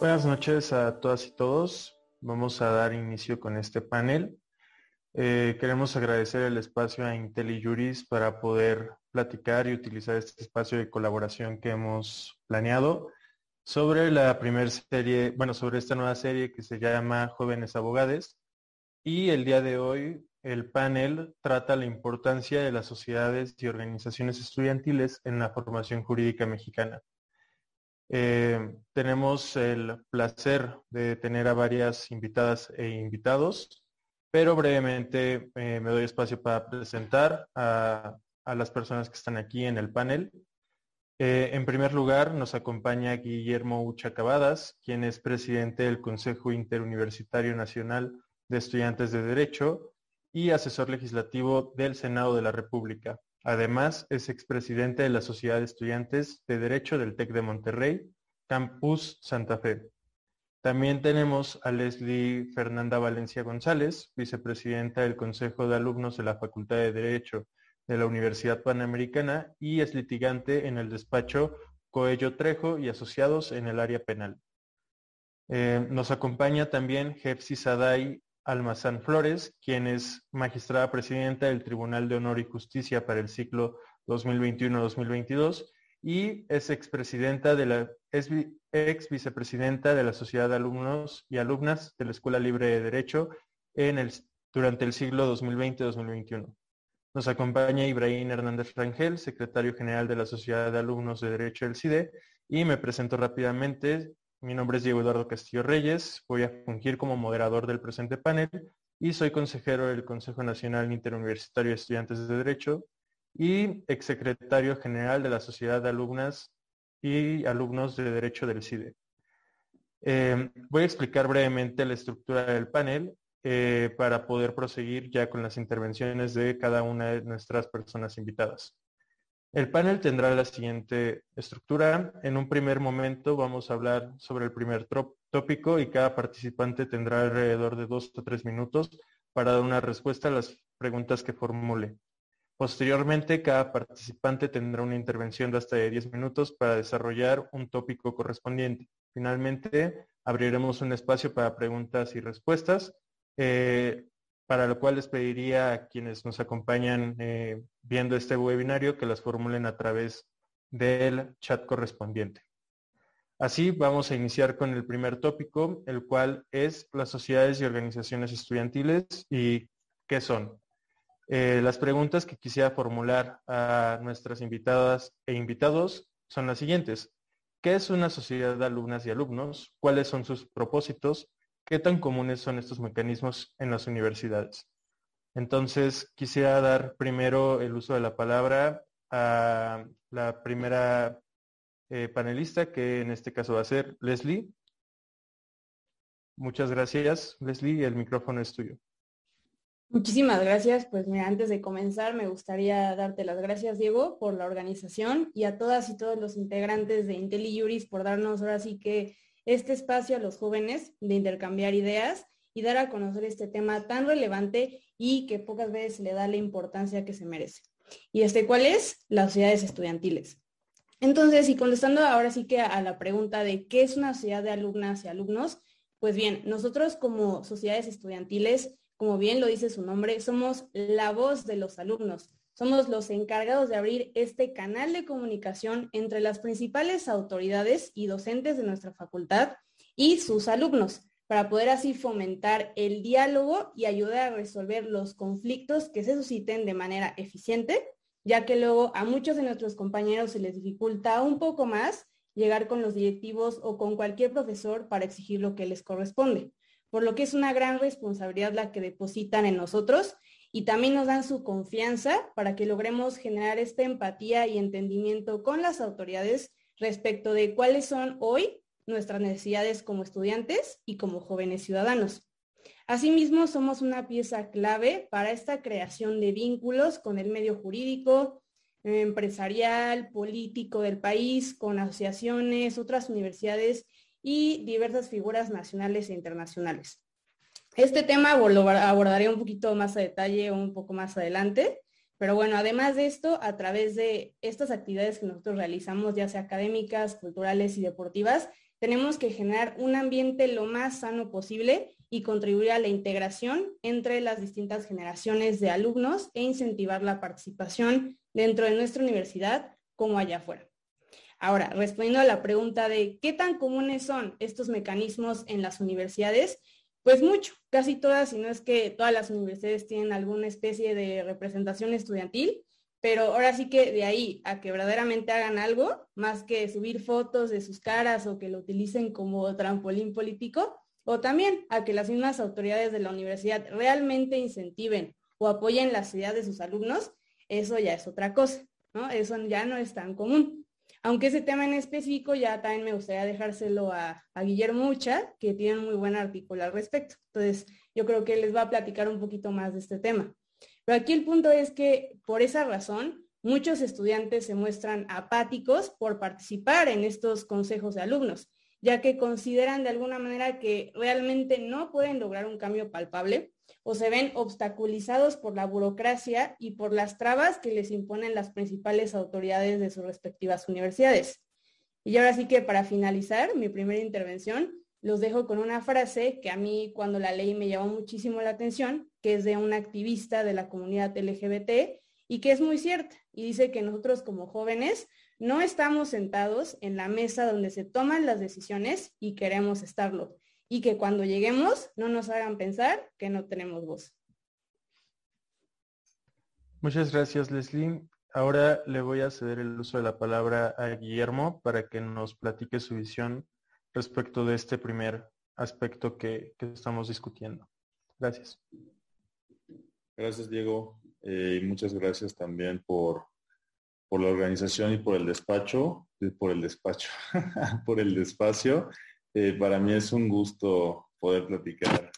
Buenas noches a todas y todos. Vamos a dar inicio con este panel. Eh, queremos agradecer el espacio a IntelliJuris para poder platicar y utilizar este espacio de colaboración que hemos planeado sobre la primera serie, bueno, sobre esta nueva serie que se llama Jóvenes Abogados. Y el día de hoy el panel trata la importancia de las sociedades y organizaciones estudiantiles en la formación jurídica mexicana. Eh, tenemos el placer de tener a varias invitadas e invitados, pero brevemente eh, me doy espacio para presentar a, las personas que están aquí en el panel. Eh, en primer lugar, nos acompaña Guillermo Uchacabadas, quien es presidente del Consejo Interuniversitario Nacional de Estudiantes de Derecho y asesor legislativo del Senado de la República. Además, es expresidente de la Sociedad de Estudiantes de Derecho del TEC de Monterrey, Campus Santa Fe. También tenemos a Leslie Fernanda Valencia González, vicepresidenta del Consejo de Alumnos de la Facultad de Derecho de la Universidad Panamericana y es litigante en el despacho Coello Trejo y asociados en el área penal. Eh, nos acompaña también Jepsi Saday Almazán Flores, quien es magistrada presidenta del Tribunal de Honor y Justicia para el ciclo 2021-2022 y es expresidenta de la ex vicepresidenta de la Sociedad de Alumnos y Alumnas de la Escuela Libre de Derecho en el, durante el siglo 2020-2021. Nos acompaña Ibrahim Hernández Rangel, secretario general de la Sociedad de Alumnos de Derecho del CIDE, y me presento rápidamente. Mi nombre es Diego Eduardo Castillo Reyes, voy a fungir como moderador del presente panel y soy consejero del Consejo Nacional Interuniversitario de Estudiantes de Derecho y exsecretario general de la Sociedad de Alumnas y Alumnos de Derecho del CIDE. Eh, voy a explicar brevemente la estructura del panel eh, para poder proseguir ya con las intervenciones de cada una de nuestras personas invitadas. El panel tendrá la siguiente estructura. En un primer momento vamos a hablar sobre el primer tópico y cada participante tendrá alrededor de dos o tres minutos para dar una respuesta a las preguntas que formule. Posteriormente, cada participante tendrá una intervención de hasta de 10 minutos para desarrollar un tópico correspondiente. Finalmente, abriremos un espacio para preguntas y respuestas. Eh, para lo cual les pediría a quienes nos acompañan eh, viendo este webinario que las formulen a través del chat correspondiente. Así vamos a iniciar con el primer tópico, el cual es las sociedades y organizaciones estudiantiles y qué son. Eh, las preguntas que quisiera formular a nuestras invitadas e invitados son las siguientes. ¿Qué es una sociedad de alumnas y alumnos? ¿Cuáles son sus propósitos? ¿Qué tan comunes son estos mecanismos en las universidades? Entonces, quisiera dar primero el uso de la palabra a la primera eh, panelista, que en este caso va a ser Leslie. Muchas gracias, Leslie. El micrófono es tuyo. Muchísimas gracias. Pues mira, antes de comenzar, me gustaría darte las gracias, Diego, por la organización y a todas y todos los integrantes de IntelliJuris por darnos ahora sí que este espacio a los jóvenes de intercambiar ideas y dar a conocer este tema tan relevante y que pocas veces le da la importancia que se merece. ¿Y este cuál es? Las sociedades estudiantiles. Entonces, y contestando ahora sí que a la pregunta de qué es una sociedad de alumnas y alumnos, pues bien, nosotros como sociedades estudiantiles, como bien lo dice su nombre, somos la voz de los alumnos, somos los encargados de abrir este canal de comunicación entre las principales autoridades y docentes de nuestra facultad y sus alumnos, para poder así fomentar el diálogo y ayudar a resolver los conflictos que se susciten de manera eficiente, ya que luego a muchos de nuestros compañeros se les dificulta un poco más llegar con los directivos o con cualquier profesor para exigir lo que les corresponde, por lo que es una gran responsabilidad la que depositan en nosotros y también nos dan su confianza para que logremos generar esta empatía y entendimiento con las autoridades respecto de cuáles son hoy nuestras necesidades como estudiantes y como jóvenes ciudadanos. Asimismo, somos una pieza clave para esta creación de vínculos con el medio jurídico, empresarial, político del país, con asociaciones, otras universidades y diversas figuras nacionales e internacionales. Este tema lo abordaré un poquito más a detalle un poco más adelante, pero bueno, además de esto, a través de estas actividades que nosotros realizamos, ya sea académicas, culturales y deportivas, tenemos que generar un ambiente lo más sano posible y contribuir a la integración entre las distintas generaciones de alumnos e incentivar la participación dentro de nuestra universidad como allá afuera. Ahora, respondiendo a la pregunta de qué tan comunes son estos mecanismos en las universidades, pues mucho, casi todas, si no es que todas las universidades tienen alguna especie de representación estudiantil, pero ahora sí que de ahí a que verdaderamente hagan algo, más que subir fotos de sus caras o que lo utilicen como trampolín político, o también a que las mismas autoridades de la universidad realmente incentiven o apoyen las ideas de sus alumnos, eso ya es otra cosa, ¿no? Eso ya no es tan común. Aunque ese tema en específico ya también me gustaría dejárselo a, Guillermo Ucha, que tiene un muy buen artículo al respecto. Entonces, yo creo que les va a platicar un poquito más de este tema. Pero aquí el punto es que por esa razón, muchos estudiantes se muestran apáticos por participar en estos consejos de alumnos, ya que consideran de alguna manera que realmente no pueden lograr un cambio palpable o se ven obstaculizados por la burocracia y por las trabas que les imponen las principales autoridades de sus respectivas universidades. Y ahora sí que para finalizar mi primera intervención, los dejo con una frase que a mí cuando la leí me llamó muchísimo la atención, que es de una activista de la comunidad LGBT y que es muy cierta. Y dice que nosotros como jóvenes no estamos sentados en la mesa donde se toman las decisiones y queremos estarlo y que cuando lleguemos no nos hagan pensar que no tenemos voz. Muchas gracias, Leslie. Ahora le voy a ceder el uso de la palabra a Guillermo para que nos platique su visión respecto de este primer aspecto que, estamos discutiendo. Gracias. Gracias, Diego. Eh, y muchas gracias también por, por la organización y por el despacho, por el despacho, por el despacio eh, para mí es un gusto poder platicar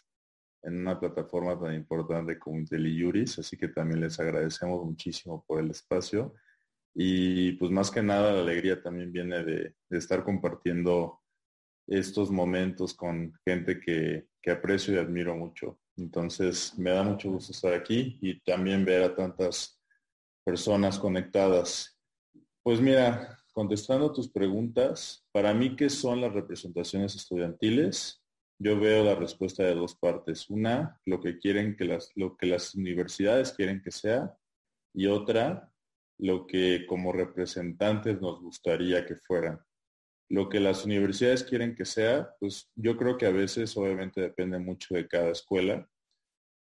en una plataforma tan importante como IntelliJuris, así que también les agradecemos muchísimo por el espacio. Y pues más que nada la alegría también viene de, estar compartiendo estos momentos con gente que, que, aprecio y admiro mucho. Entonces me da mucho gusto estar aquí y también ver a tantas personas conectadas. Pues mira, contestando tus preguntas, para mí, ¿qué son las representaciones estudiantiles? Yo veo la respuesta de dos partes. Una, lo que quieren que las, lo que las universidades quieren que sea, y otra, lo que como representantes nos gustaría que fueran. Lo que las universidades quieren que sea, pues yo creo que a veces obviamente depende mucho de cada escuela,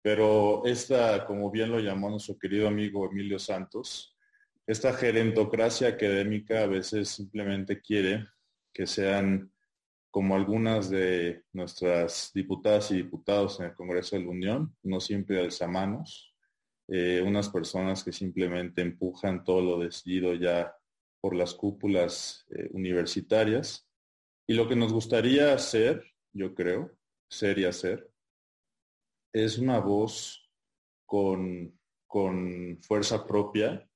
pero esta, como bien lo llamó nuestro querido amigo Emilio Santos, esta gerentocracia académica a veces simplemente quiere que sean como algunas de nuestras diputadas y diputados en el Congreso de la Unión, no siempre alzamanos, eh, unas personas que simplemente empujan todo lo decidido ya por las cúpulas eh, universitarias. Y lo que nos gustaría hacer, yo creo, ser y hacer, es una voz con, con fuerza propia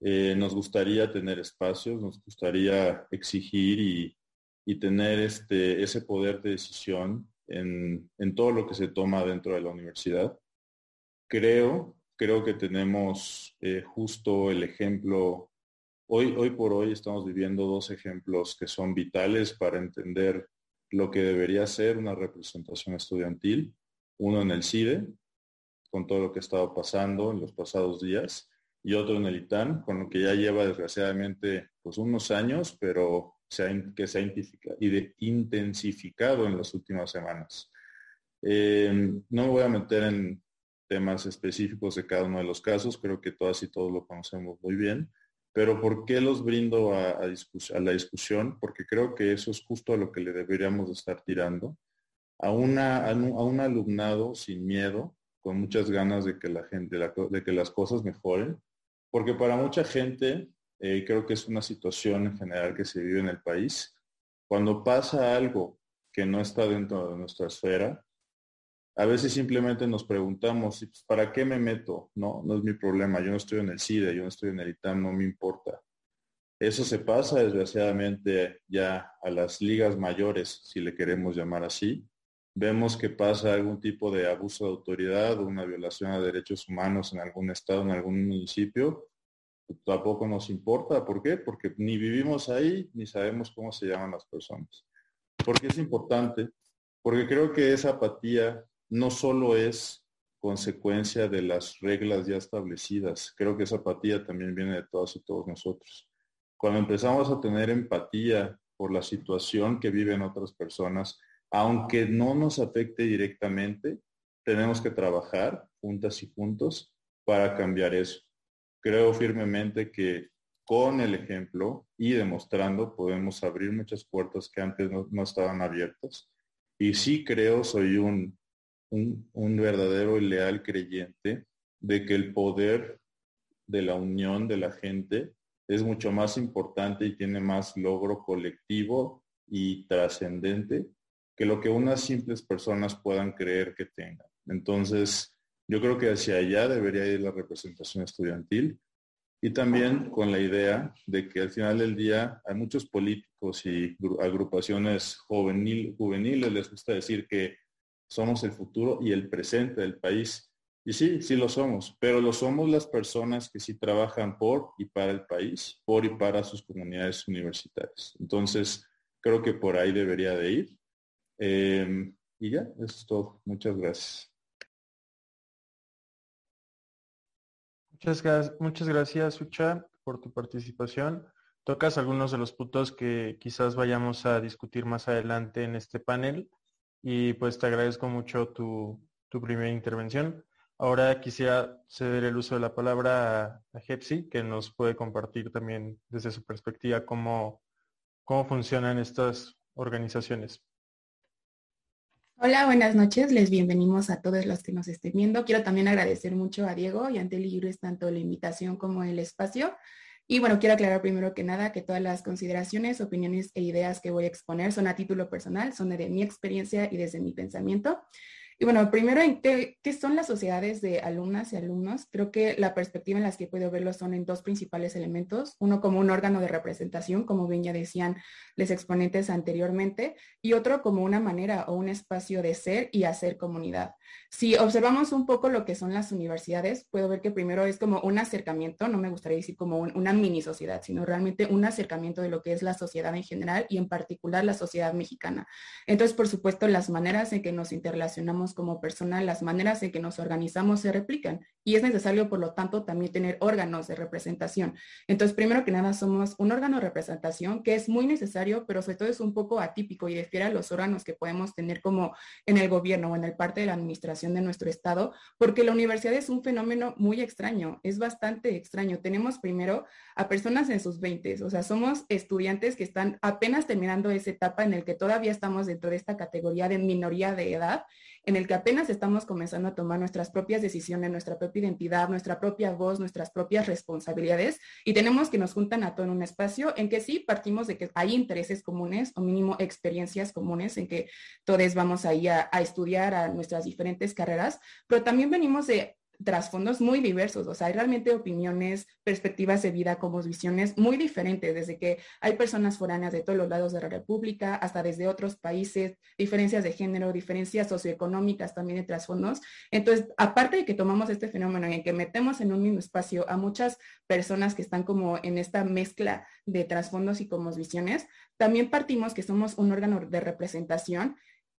eh, nos gustaría tener espacios, nos gustaría exigir y, tener este, ese poder de decisión en, todo lo que se toma dentro de la universidad. Creo, creo que tenemos eh, justo el ejemplo, hoy, hoy por hoy estamos viviendo dos ejemplos que son vitales para entender lo que debería ser una representación estudiantil. Uno en el CIDE, con todo lo que ha estado pasando en los pasados días, y otro en el ITAN, con lo que ya lleva desgraciadamente pues unos años, pero que se ha intensificado en las últimas semanas. Eh, no me voy a meter en temas específicos de cada uno de los casos, creo que todas y todos lo conocemos muy bien, pero ¿por qué los brindo a, a, la discusión? Porque creo que eso es justo a lo que le deberíamos estar tirando, a, una, a, un, alumnado sin miedo, con muchas ganas de que la gente, de que las cosas mejoren, porque para mucha gente, eh, creo que es una situación en general que se vive en el país, cuando pasa algo que no está dentro de nuestra esfera, a veces simplemente nos preguntamos, pues, ¿para qué me meto? No, no es mi problema, yo no estoy en el CIDE, yo no estoy en el ITAM, no me importa. Eso se pasa desgraciadamente ya a las ligas mayores, si le queremos llamar así. Vemos que pasa algún tipo de abuso de autoridad una violación a derechos humanos en algún estado, en algún municipio, tampoco nos importa. ¿Por qué? Porque ni vivimos ahí ni sabemos cómo se llaman las personas. ¿Por qué es importante? Porque creo que esa apatía no solo es consecuencia de las reglas ya establecidas, creo que esa apatía también viene de todas y todos nosotros. Cuando empezamos a tener empatía por la situación que viven otras personas, aunque no nos afecte directamente, tenemos que trabajar juntas y juntos para cambiar eso. Creo firmemente que con el ejemplo y demostrando podemos abrir muchas puertas que antes no, estaban abiertas. Y sí creo, soy un, un, verdadero y leal creyente de que el poder de la unión de la gente es mucho más importante y tiene más logro colectivo y trascendente que lo que unas simples personas puedan creer que tengan. Entonces, yo creo que hacia allá debería ir la representación estudiantil y también con la idea de que al final del día hay muchos políticos y agrupaciones juvenil, juveniles, les gusta decir que somos el futuro y el presente del país. Y sí, sí lo somos, pero lo somos las personas que sí trabajan por y para el país, por y para sus comunidades universitarias. Entonces, creo que por ahí debería de ir. Em, y ya, eso es todo. Muchas gracias. Muchas, gracias, muchas gracias, Sucha, por tu participación. Tocas algunos de los puntos que quizás vayamos a discutir más adelante en este panel y pues te agradezco mucho tu, tu primera intervención. Ahora quisiera ceder el uso de la palabra a Hepsi, que nos puede compartir también desde su perspectiva cómo, cómo funcionan estas organizaciones. Hola, buenas noches. Les bienvenimos a todos los que nos estén viendo. Quiero también agradecer mucho a Diego y a Libres tanto la invitación como el espacio. Y bueno, quiero aclarar primero que nada que todas las consideraciones, opiniones e ideas que voy a exponer son a título personal, son de mi experiencia y desde mi pensamiento. Y bueno, primero, qué, qué, son las sociedades de alumnas y alumnos? Creo que la perspectiva en las que puedo verlo son en dos principales elementos. Uno como un órgano de representación, como bien ya decían los exponentes anteriormente, y otro como una manera o un espacio de ser y hacer comunidad. Si observamos un poco lo que son las universidades, puedo ver que primero es como un acercamiento, no me gustaría decir como una mini sociedad, sino realmente un acercamiento de lo que es la sociedad en general y en particular la sociedad mexicana. Entonces, por supuesto, las maneras en que nos interrelacionamos como personal, las maneras en que nos organizamos se replican y es necesario, por lo tanto, también tener órganos de representación. Entonces, primero que nada, somos un órgano de representación que es muy necesario, pero sobre todo es un poco atípico y difiere a los órganos que podemos tener como en el gobierno o en el parte de la administración de nuestro estado, porque la universidad es un fenómeno muy extraño, es bastante extraño. Tenemos primero a personas en sus 20, o sea, somos estudiantes que están apenas terminando esa etapa en el que todavía estamos dentro de esta categoría de minoría de edad en el que apenas estamos comenzando a tomar nuestras propias decisiones, nuestra propia identidad, nuestra propia voz, nuestras propias responsabilidades y tenemos que nos juntan a todo en un espacio en que sí partimos de que hay intereses comunes o mínimo experiencias comunes en que todos vamos ahí a, a estudiar a nuestras diferentes carreras, pero también venimos de trasfondos muy diversos, o sea, hay realmente opiniones, perspectivas de vida, como visiones muy diferentes, desde que hay personas foráneas de todos los lados de la República hasta desde otros países, diferencias de género, diferencias socioeconómicas también de trasfondos. Entonces, aparte de que tomamos este fenómeno en que metemos en un mismo espacio a muchas personas que están como en esta mezcla de trasfondos y como visiones, también partimos que somos un órgano de representación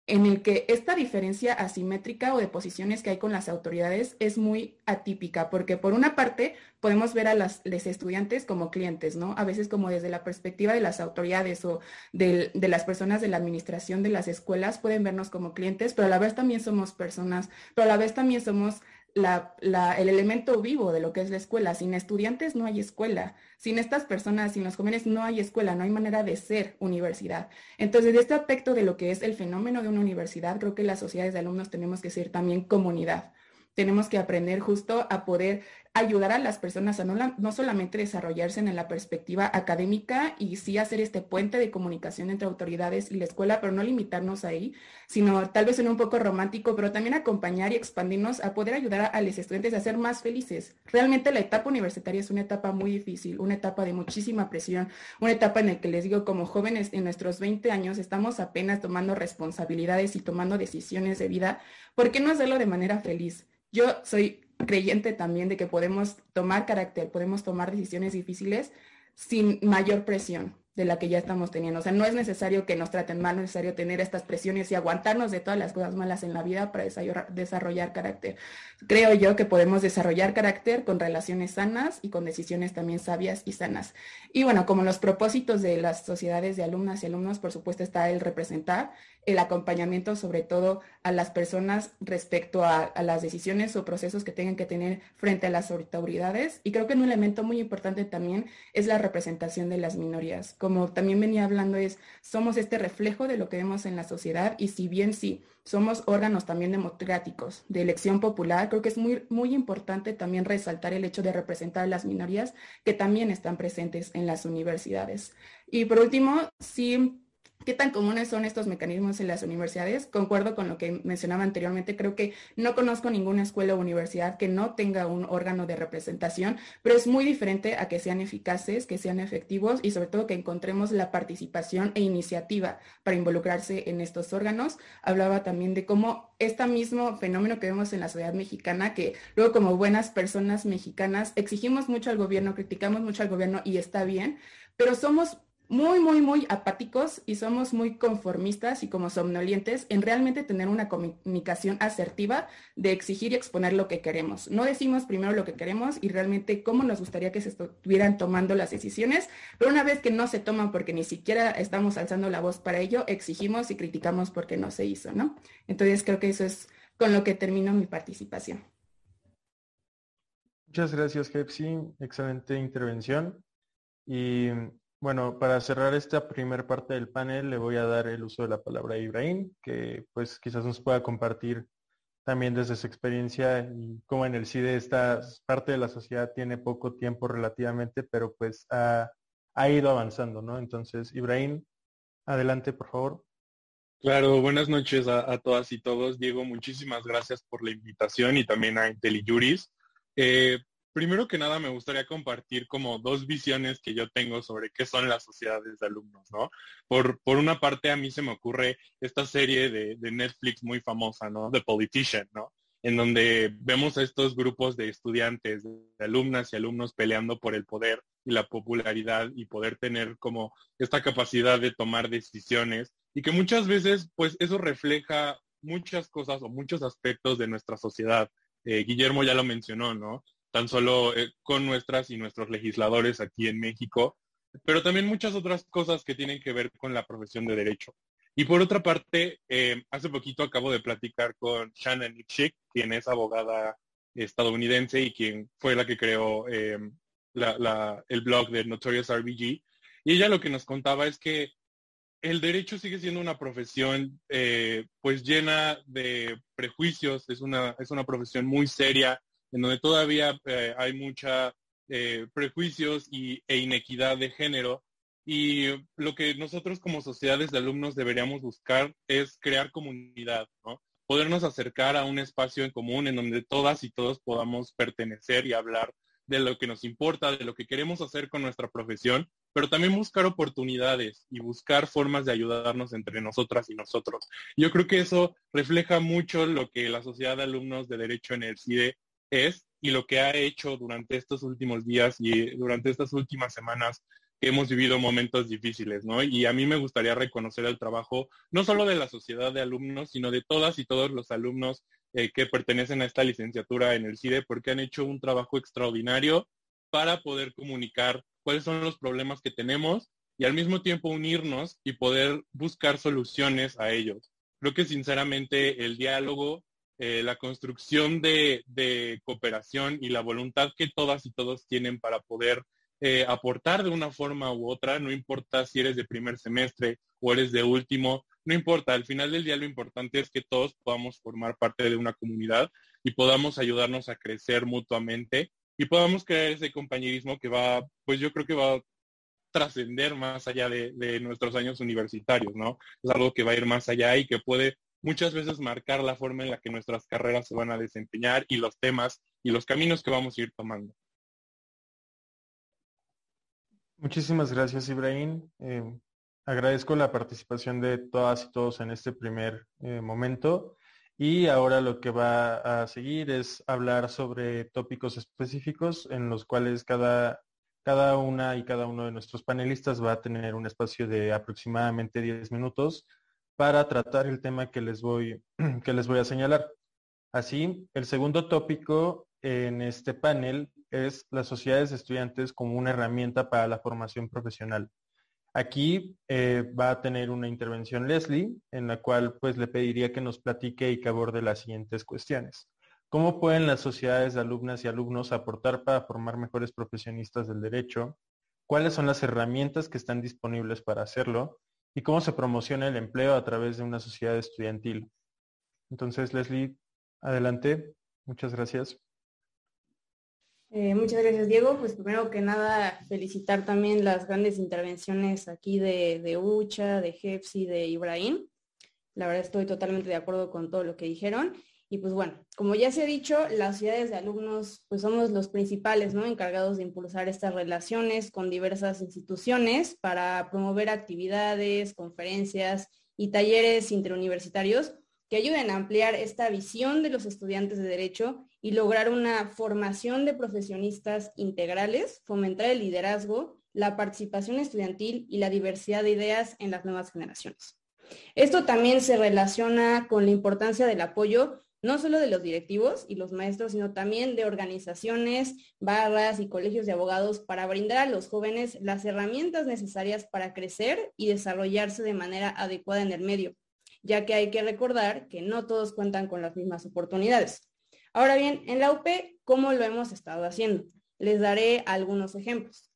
en el que esta diferencia asimétrica o de posiciones que hay con las autoridades es muy atípica, porque por una parte podemos ver a los estudiantes como clientes, ¿no? A veces como desde la perspectiva de las autoridades o de, de, las personas de la administración de las escuelas pueden vernos como clientes, pero a la vez también somos personas, pero a la vez también somos el elemento vivo de lo que es la escuela. Sin estudiantes no hay escuela. Sin estas personas, sin los jóvenes no hay escuela, no hay manera de ser universidad. Entonces, de este aspecto de lo que es el fenómeno de una universidad, creo que las sociedades de alumnos tenemos que ser también comunidad tenemos que aprender justo a poder ayudar a las personas a no, no, solamente desarrollarse en la perspectiva académica y sí hacer este puente de comunicación entre autoridades y la escuela, pero no limitarnos ahí, sino tal vez en un poco romántico, pero también acompañar y expandirnos a poder ayudar a, los estudiantes a ser más felices. Realmente la etapa universitaria es una etapa muy difícil, una etapa de muchísima presión, una etapa en la que les digo, como jóvenes en nuestros 20 años estamos apenas tomando responsabilidades y tomando decisiones de vida, ¿por qué no hacerlo de manera feliz? Yo soy creyente también de que podemos tomar carácter, podemos tomar decisiones difíciles sin mayor presión. De la que ya estamos teniendo. O sea, no es necesario que nos traten mal, no es necesario tener estas presiones y aguantarnos de todas las cosas malas en la vida para desarrollar, carácter. Creo yo que podemos desarrollar carácter con relaciones sanas y con decisiones también sabias y sanas. Y bueno, como los propósitos de las sociedades de alumnas y alumnos, por supuesto está el representar, el acompañamiento sobre todo a las personas respecto a, a las decisiones o procesos que tengan que tener frente a las autoridades. Y creo que un elemento muy importante también es la representación de las minorías como también venía hablando, es somos este reflejo de lo que vemos en la sociedad y si bien sí, somos órganos también democráticos de elección popular, creo que es muy, muy importante también resaltar el hecho de representar a las minorías que también están presentes en las universidades. Y por último, sí ¿Qué tan comunes son estos mecanismos en las universidades? Concuerdo con lo que mencionaba anteriormente. Creo que no conozco ninguna escuela o universidad que no tenga un órgano de representación, pero es muy diferente a que sean eficaces, que sean efectivos y sobre todo que encontremos la participación e iniciativa para involucrarse en estos órganos. Hablaba también de cómo este mismo fenómeno que vemos en la sociedad mexicana, que luego como buenas personas mexicanas exigimos mucho al gobierno, criticamos mucho al gobierno y está bien, pero somos muy, muy, muy apáticos y somos muy conformistas y como somnolientes en realmente tener una comunicación asertiva de exigir y exponer lo que queremos. No decimos primero lo que queremos y realmente cómo nos gustaría que se estuvieran tomando las decisiones, pero una vez que no se toman porque ni siquiera estamos alzando la voz para ello, exigimos y criticamos porque no se hizo, ¿no? Entonces creo que eso es con lo que termino mi participación. Muchas gracias, Hepsi. Excelente intervención. Y bueno, para cerrar esta primera parte del panel le voy a dar el uso de la palabra a Ibrahim, que pues quizás nos pueda compartir también desde su experiencia y cómo en el CIDE esta parte de la sociedad tiene poco tiempo relativamente, pero pues ha, ido avanzando, ¿no? Entonces, Ibrahim, adelante, por favor. Claro, buenas noches a, todas y todos. Diego, muchísimas gracias por la invitación y también a IntelliJuris. Eh, primero que nada me gustaría compartir como dos visiones que yo tengo sobre qué son las sociedades de alumnos, ¿no? Por, por una parte a mí se me ocurre esta serie de, Netflix muy famosa, ¿no? The Politician, ¿no? En donde vemos a estos grupos de estudiantes, de alumnas y alumnos peleando por el poder y la popularidad y poder tener como esta capacidad de tomar decisiones y que muchas veces pues eso refleja muchas cosas o muchos aspectos de nuestra sociedad. Eh, Guillermo ya lo mencionó, ¿no? Tan solo eh, con nuestras y nuestros legisladores aquí en México, pero también muchas otras cosas que tienen que ver con la profesión de derecho. Y por otra parte, eh, hace poquito acabo de platicar con Shannon Nipschick, quien es abogada estadounidense y quien fue la que creó em, el blog de Notorious RBG. Y ella lo que nos contaba es que el derecho sigue siendo una profesión eh, pues llena de prejuicios, es una, es una profesión muy seria, en donde todavía eh, hay mucha eh, prejuicios y, e inequidad de género. Y lo que nosotros como sociedades de alumnos deberíamos buscar es crear comunidad, ¿no? Podernos acercar a un espacio en común en donde todas y todos podamos pertenecer y hablar de lo que nos importa, de lo que queremos hacer con nuestra profesión, pero también buscar oportunidades y buscar formas de ayudarnos entre nosotras y nosotros. Yo creo que eso refleja mucho lo que la Sociedad de Alumnos de Derecho en el CIDE es y lo que ha hecho durante estos últimos días y durante estas últimas semanas que hemos vivido momentos difíciles, ¿no? Y a mí me gustaría reconocer el trabajo no solo de la sociedad de alumnos, sino de todas y todos los alumnos eh, que pertenecen a esta licenciatura en el CIDE, porque han hecho un trabajo extraordinario para poder comunicar cuáles son los problemas que tenemos y al mismo tiempo unirnos y poder buscar soluciones a ellos. Creo que sinceramente el diálogo eh, la construcción de, cooperación y la voluntad que todas y todos tienen para poder eh, aportar de una forma u otra, no importa si eres de primer semestre o eres de último, no importa, al final del día lo importante es que todos podamos formar parte de una comunidad y podamos ayudarnos a crecer mutuamente y podamos crear ese compañerismo que va, pues yo creo que va a trascender más allá de, de nuestros años universitarios, ¿no? Es algo que va a ir más allá y que puede muchas veces marcar la forma en la que nuestras carreras se van a desempeñar y los temas y los caminos que vamos a ir tomando. Muchísimas gracias, Ibrahim. Eh, agradezco la participación de todas y todos en este primer eh, momento. Y ahora lo que va a seguir es hablar sobre tópicos específicos en los cuales cada, cada una y cada uno de nuestros panelistas va a tener un espacio de aproximadamente 10 minutos para tratar el tema que les voy, que les voy a señalar. Así, el segundo tópico en este panel es las sociedades de estudiantes como una herramienta para la formación profesional. Aquí eh, va a tener una intervención Leslie, en la cual pues le pediría que nos platique y que aborde las siguientes cuestiones. ¿Cómo pueden las sociedades de alumnas y alumnos aportar para formar mejores profesionistas del derecho? ¿Cuáles son las herramientas que están disponibles para hacerlo? ¿Y cómo se promociona el empleo a través de una sociedad estudiantil? Entonces, Leslie, adelante. Muchas gracias. Eh, muchas gracias, Diego. Pues primero que nada, felicitar también las grandes intervenciones aquí de, de Ucha, de y de Ibrahim. La verdad estoy totalmente de acuerdo con todo lo que dijeron. Y pues bueno, como ya se ha dicho, las ciudades de alumnos pues somos los principales, ¿no? Encargados de impulsar estas relaciones con diversas instituciones para promover actividades, conferencias y talleres interuniversitarios que ayuden a ampliar esta visión de los estudiantes de derecho y lograr una formación de profesionistas integrales, fomentar el liderazgo, la participación estudiantil y la diversidad de ideas en las nuevas generaciones. Esto también se relaciona con la importancia del apoyo no solo de los directivos y los maestros, sino también de organizaciones, barras y colegios de abogados para brindar a los jóvenes las herramientas necesarias para crecer y desarrollarse de manera adecuada en el medio, ya que hay que recordar que no todos cuentan con las mismas oportunidades. Ahora bien, en la UP, ¿cómo lo hemos estado haciendo? Les daré algunos ejemplos.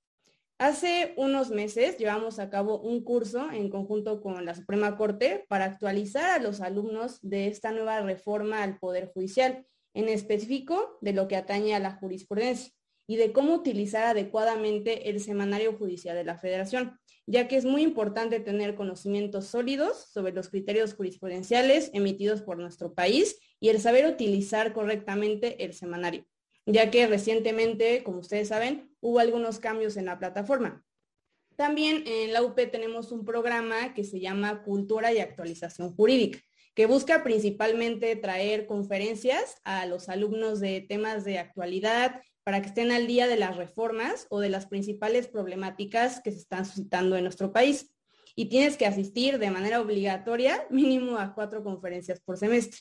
Hace unos meses llevamos a cabo un curso en conjunto con la Suprema Corte para actualizar a los alumnos de esta nueva reforma al Poder Judicial, en específico de lo que atañe a la jurisprudencia y de cómo utilizar adecuadamente el semanario judicial de la Federación, ya que es muy importante tener conocimientos sólidos sobre los criterios jurisprudenciales emitidos por nuestro país y el saber utilizar correctamente el semanario, ya que recientemente, como ustedes saben, hubo algunos cambios en la plataforma. También en la UP tenemos un programa que se llama Cultura y Actualización Jurídica, que busca principalmente traer conferencias a los alumnos de temas de actualidad para que estén al día de las reformas o de las principales problemáticas que se están suscitando en nuestro país. Y tienes que asistir de manera obligatoria mínimo a cuatro conferencias por semestre.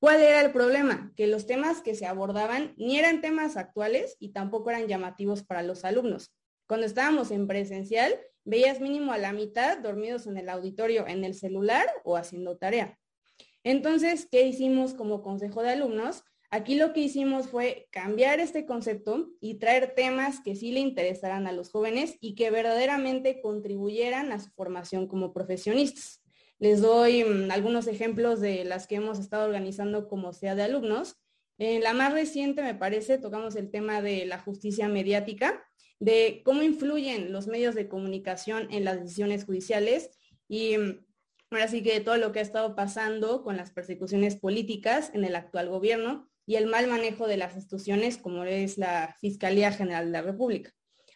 ¿Cuál era el problema? Que los temas que se abordaban ni eran temas actuales y tampoco eran llamativos para los alumnos. Cuando estábamos en presencial, veías mínimo a la mitad dormidos en el auditorio, en el celular o haciendo tarea. Entonces, ¿qué hicimos como consejo de alumnos? Aquí lo que hicimos fue cambiar este concepto y traer temas que sí le interesaran a los jóvenes y que verdaderamente contribuyeran a su formación como profesionistas. Les doy mm, algunos ejemplos de las que hemos estado organizando como sea de alumnos. En la más reciente, me parece, tocamos el tema de la justicia mediática, de cómo influyen los medios de comunicación en las decisiones judiciales y mm, ahora sí que todo lo que ha estado pasando con las persecuciones políticas en el actual gobierno y el mal manejo de las instituciones como es la Fiscalía General de la República.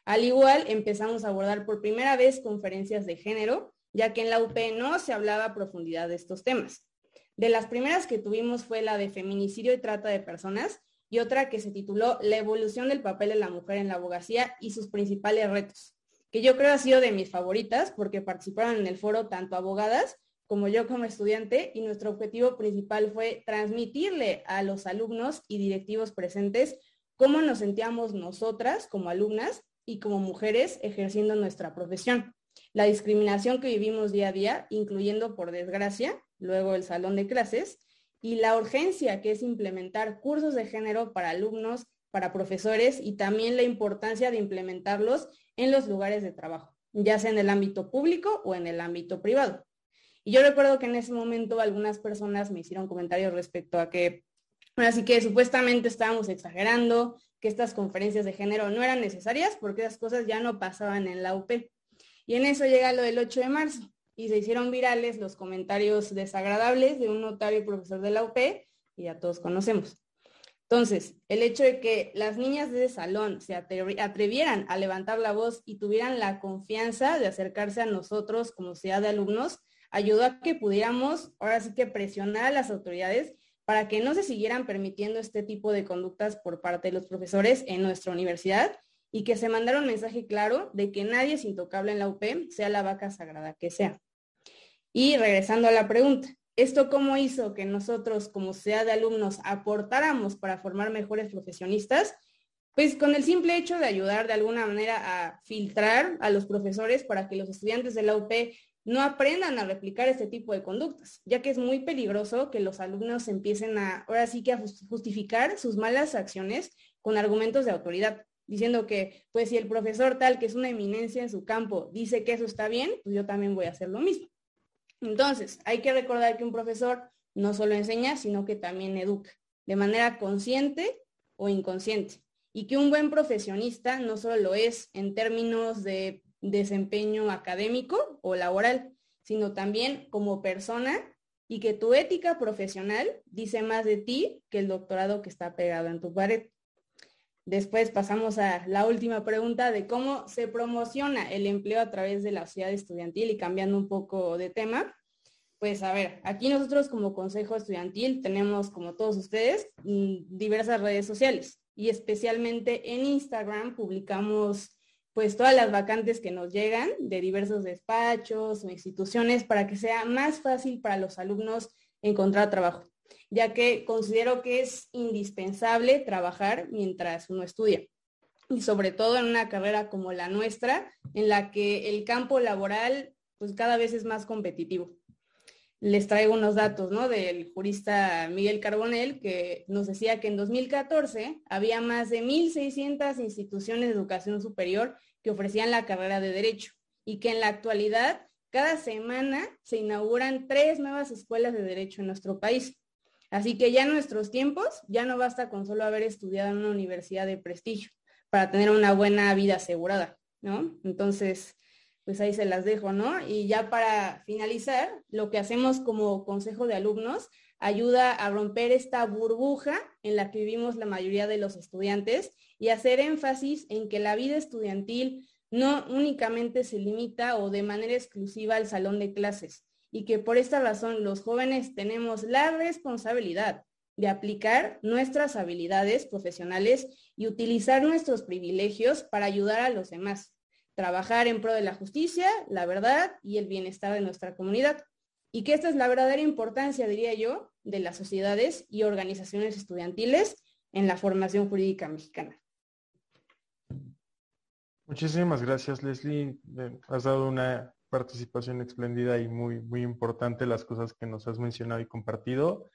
Al igual, empezamos a abordar por primera vez conferencias de género ya que en la UP no se hablaba a profundidad de estos temas. De las primeras que tuvimos fue la de feminicidio y trata de personas y otra que se tituló La evolución del papel de la mujer en la abogacía y sus principales retos, que yo creo ha sido de mis favoritas porque participaron en el foro tanto abogadas como yo como estudiante y nuestro objetivo principal fue transmitirle a los alumnos y directivos presentes cómo nos sentíamos nosotras como alumnas y como mujeres ejerciendo nuestra profesión la discriminación que vivimos día a día, incluyendo, por desgracia, luego el salón de clases, y la urgencia que es implementar cursos de género para alumnos, para profesores y también la importancia de implementarlos en los lugares de trabajo, ya sea en el ámbito público o en el ámbito privado. Y yo recuerdo que en ese momento algunas personas me hicieron comentarios respecto a que, así que supuestamente estábamos exagerando, que estas conferencias de género no eran necesarias porque esas cosas ya no pasaban en la UP. Y en eso llega lo del 8 de marzo y se hicieron virales los comentarios desagradables de un notario y profesor de la UP, y ya todos conocemos. Entonces, el hecho de que las niñas de ese salón se atrevieran a levantar la voz y tuvieran la confianza de acercarse a nosotros como sea de alumnos, ayudó a que pudiéramos ahora sí que presionar a las autoridades para que no se siguieran permitiendo este tipo de conductas por parte de los profesores en nuestra universidad y que se mandara un mensaje claro de que nadie es intocable en la UP, sea la vaca sagrada que sea. Y regresando a la pregunta, ¿esto cómo hizo que nosotros como sea de alumnos aportáramos para formar mejores profesionistas? Pues con el simple hecho de ayudar de alguna manera a filtrar a los profesores para que los estudiantes de la UP no aprendan a replicar este tipo de conductas, ya que es muy peligroso que los alumnos empiecen a, ahora sí que a justificar sus malas acciones con argumentos de autoridad, diciendo que, pues si el profesor tal, que es una eminencia en su campo, dice que eso está bien, pues yo también voy a hacer lo mismo. Entonces, hay que recordar que un profesor no solo enseña, sino que también educa, de manera consciente o inconsciente. Y que un buen profesionista no solo lo es en términos de desempeño académico o laboral, sino también como persona y que tu ética profesional dice más de ti que el doctorado que está pegado en tu pared. Después pasamos a la última pregunta de cómo se promociona el empleo a través de la sociedad estudiantil y cambiando un poco de tema. Pues a ver, aquí nosotros como Consejo Estudiantil tenemos, como todos ustedes, mm, diversas redes sociales y especialmente en Instagram publicamos pues todas las vacantes que nos llegan de diversos despachos o instituciones para que sea más fácil para los alumnos encontrar trabajo, ya que considero que es indispensable trabajar mientras uno estudia y sobre todo en una carrera como la nuestra, en la que el campo laboral pues cada vez es más competitivo. Les traigo unos datos, ¿no? Del jurista Miguel Carbonell, que nos decía que en 2014 había más de 1.600 instituciones de educación superior que ofrecían la carrera de Derecho y que en la actualidad cada semana se inauguran tres nuevas escuelas de Derecho en nuestro país. Así que ya en nuestros tiempos ya no basta con solo haber estudiado en una universidad de prestigio para tener una buena vida asegurada, ¿no? Entonces, pues ahí se las dejo, ¿no? Y ya para finalizar, lo que hacemos como consejo de alumnos ayuda a romper esta burbuja en la que vivimos la mayoría de los estudiantes y hacer énfasis en que la vida estudiantil no únicamente se limita o de manera exclusiva al salón de clases y que por esta razón los jóvenes tenemos la responsabilidad de aplicar nuestras habilidades profesionales y utilizar nuestros privilegios para ayudar a los demás, trabajar en pro de la justicia, la verdad y el bienestar de nuestra comunidad. Y que esta es la verdadera importancia, diría yo, de las sociedades y organizaciones estudiantiles en la formación jurídica mexicana. Muchísimas gracias, Leslie. Has dado una participación espléndida y muy, muy importante las cosas que nos has mencionado y compartido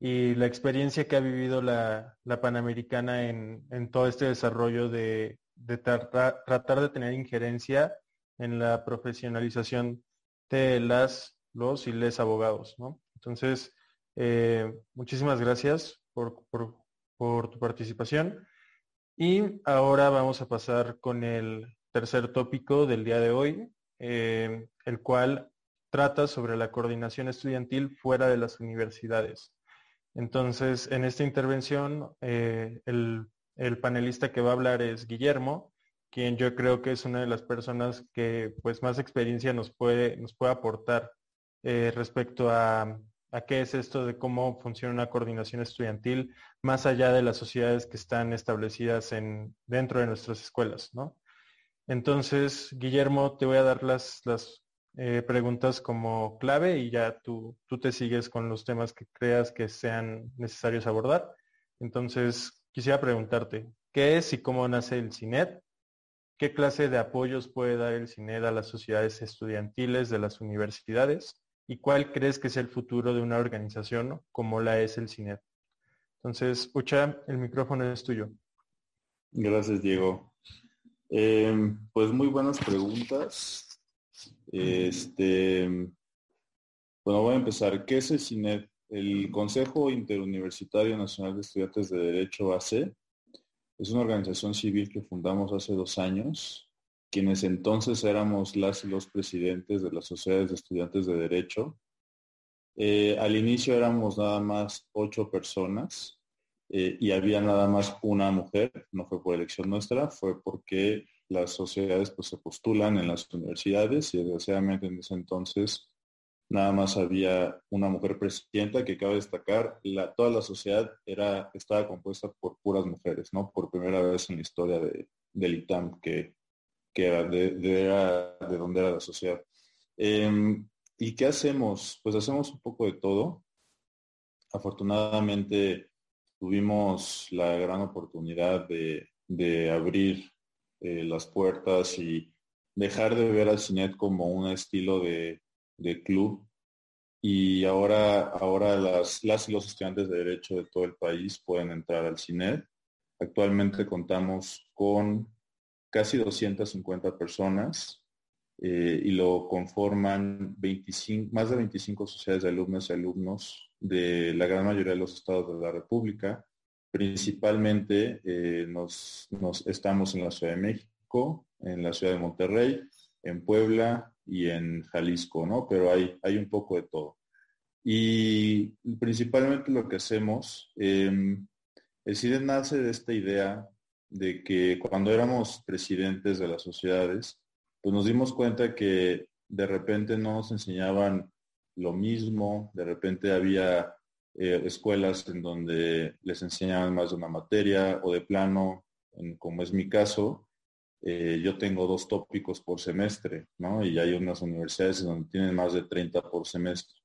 y la experiencia que ha vivido la, Panamericana en, todo este desarrollo de, tratar de tener injerencia en la profesionalización de las, los y les abogados. Entonces, eh, muchísimas gracias por, por tu participación. Y ahora vamos a pasar con el tercer tópico del día de hoy, eh, el cual trata sobre la coordinación estudiantil fuera de las universidades. Entonces, en esta intervención, eh, el, panelista que va a hablar es Guillermo, quien yo creo que es una de las personas que pues más experiencia nos puede, nos puede aportar eh, respecto a, a qué es esto de cómo funciona una coordinación estudiantil más allá de las sociedades que están establecidas en, dentro de nuestras escuelas, ¿no? Entonces, Guillermo, te voy a dar las, las eh, preguntas como clave y ya tú, tú te sigues con los temas que creas que sean necesarios abordar. Entonces, quisiera preguntarte, ¿qué es y cómo nace el CINED? ¿Qué clase de apoyos puede dar el CINED a las sociedades estudiantiles de las universidades? y cuál crees que es el futuro de una organización como la es el CINET. Entonces, Ucha, el micrófono es tuyo. Gracias, Diego. Em, pues muy buenas preguntas. Este, bueno, voy a empezar. ¿Qué es el CINET? El Consejo Interuniversitario Nacional de Estudiantes de Derecho AC es una organización civil que fundamos hace dos años quienes entonces éramos las y los presidentes de las sociedades de estudiantes de derecho. Eh, al inicio éramos nada más ocho personas eh, y había nada más una mujer, no fue por elección nuestra, fue porque las sociedades pues, se postulan en las universidades y desgraciadamente en ese entonces nada más había una mujer presidenta que cabe destacar, la, toda la sociedad era, estaba compuesta por puras mujeres, ¿no? Por primera vez en la historia de, del ITAM, que, que era de, de, donde era la sociedad. Em, ¿Y qué hacemos? Pues hacemos un poco de todo. Afortunadamente tuvimos la gran oportunidad de, de abrir eh, las puertas y dejar de ver al CINET como un estilo de, de club y ahora, ahora las, las y los estudiantes de Derecho de todo el país pueden entrar al CINET. Actualmente contamos con casi 250 personas eh, y lo conforman 25, más de 25 sociedades de alumnos y alumnos de la gran mayoría de los estados de la República. Principalmente eh, nos, nos, estamos en la Ciudad de México, en la Ciudad de Monterrey, en Puebla, y en Jalisco, ¿no? Pero hay, hay un poco de todo. Y principalmente lo que hacemos, eh, el CIDE nace de esta idea de que cuando éramos presidentes de las sociedades, pues nos dimos cuenta que de repente no nos enseñaban lo mismo, de repente había eh, escuelas en donde les enseñaban más de una materia o de plano, como es mi caso, eh, yo tengo dos tópicos por semestre, ¿no? Y hay unas universidades donde tienen más de 30 por semestre.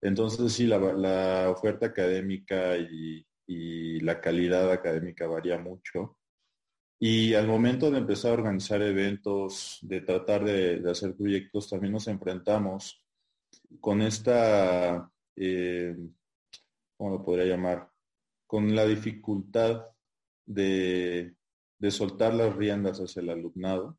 Entonces, sí, la, oferta académica y, la calidad académica varía mucho. Y al momento de empezar a organizar eventos, de tratar de, hacer proyectos, también nos enfrentamos con esta, eh, ¿cómo lo podría llamar? Con la dificultad de de soltar las riendas hacia el alumnado.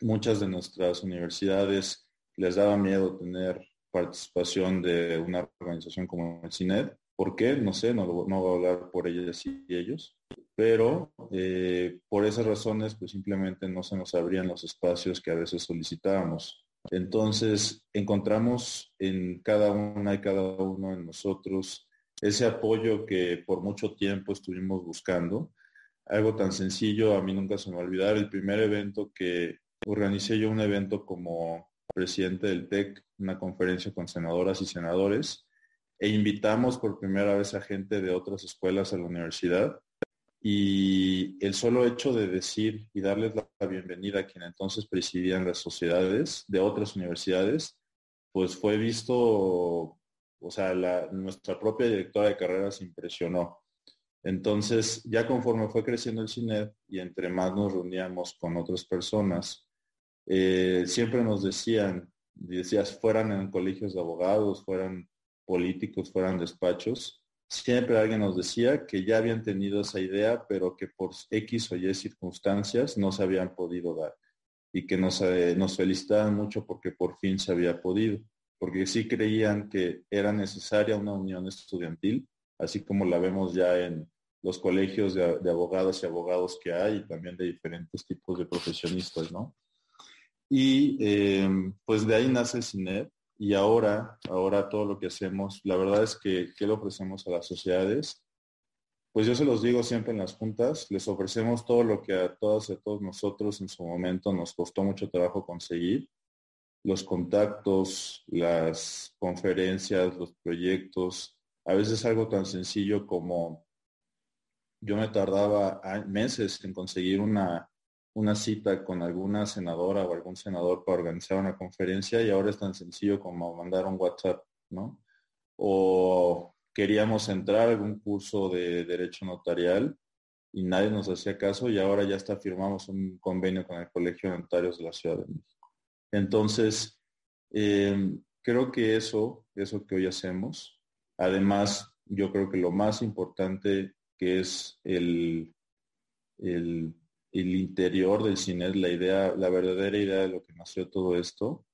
Muchas de nuestras universidades les daba miedo tener participación de una organización como el CINED. ¿Por qué? No sé, no, no voy a hablar por ellas y ellos, pero eh, por esas razones pues simplemente no se nos abrían los espacios que a veces solicitábamos. Entonces encontramos en cada una y cada uno de nosotros ese apoyo que por mucho tiempo estuvimos buscando algo tan sencillo, a mí nunca se me va a olvidar, el primer evento que organicé yo un evento como presidente del TEC, una conferencia con senadoras y senadores, e invitamos por primera vez a gente de otras escuelas a la universidad. Y el solo hecho de decir y darles la bienvenida a quien entonces presidían las sociedades de otras universidades, pues fue visto, o sea, nuestra propia directora de carrera se impresionó. Entonces, ya conforme fue creciendo el CINED y entre más nos reuníamos con otras personas, eh, siempre nos decían, decías, fueran en colegios de abogados, fueran políticos, fueran despachos, siempre alguien nos decía que ya habían tenido esa idea, pero que por X o Y circunstancias no se habían podido dar y que nos, eh, nos felicitaban mucho porque por fin se había podido, porque sí creían que era necesaria una unión estudiantil, así como la vemos ya en, los colegios de, abogadas y abogados que hay y también de diferentes tipos de profesionistas, ¿no? Y em, pues de ahí nace CINEP y ahora, ahora todo lo que hacemos, la verdad es que, ¿qué le ofrecemos a las sociedades? Pues yo se los digo siempre en las juntas, les ofrecemos todo lo que a todas y a todos nosotros en su momento nos costó mucho trabajo conseguir, los contactos, las conferencias, los proyectos, a veces algo tan sencillo como yo me tardaba meses en conseguir una, una cita con alguna senadora o algún senador para organizar una conferencia y ahora es tan sencillo como mandar un WhatsApp, ¿no? O queríamos entrar a algún curso de derecho notarial y nadie nos hacía caso y ahora ya está firmamos un convenio con el Colegio de Notarios de la Ciudad de México. Entonces, em, creo que eso, eso que hoy hacemos, además, yo creo que lo más importante que es el, el, interior del cine, la idea, la verdadera idea de lo que nació todo esto,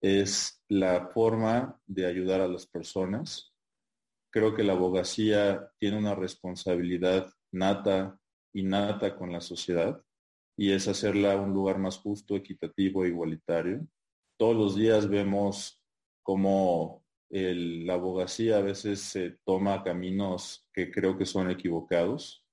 es la forma de ayudar a las personas. Creo que la abogacía tiene una responsabilidad nata y nata con la sociedad y es hacerla un lugar más justo, equitativo e igualitario. Todos los días vemos cómo la abogacía a veces se toma caminos que creo que son equivocados.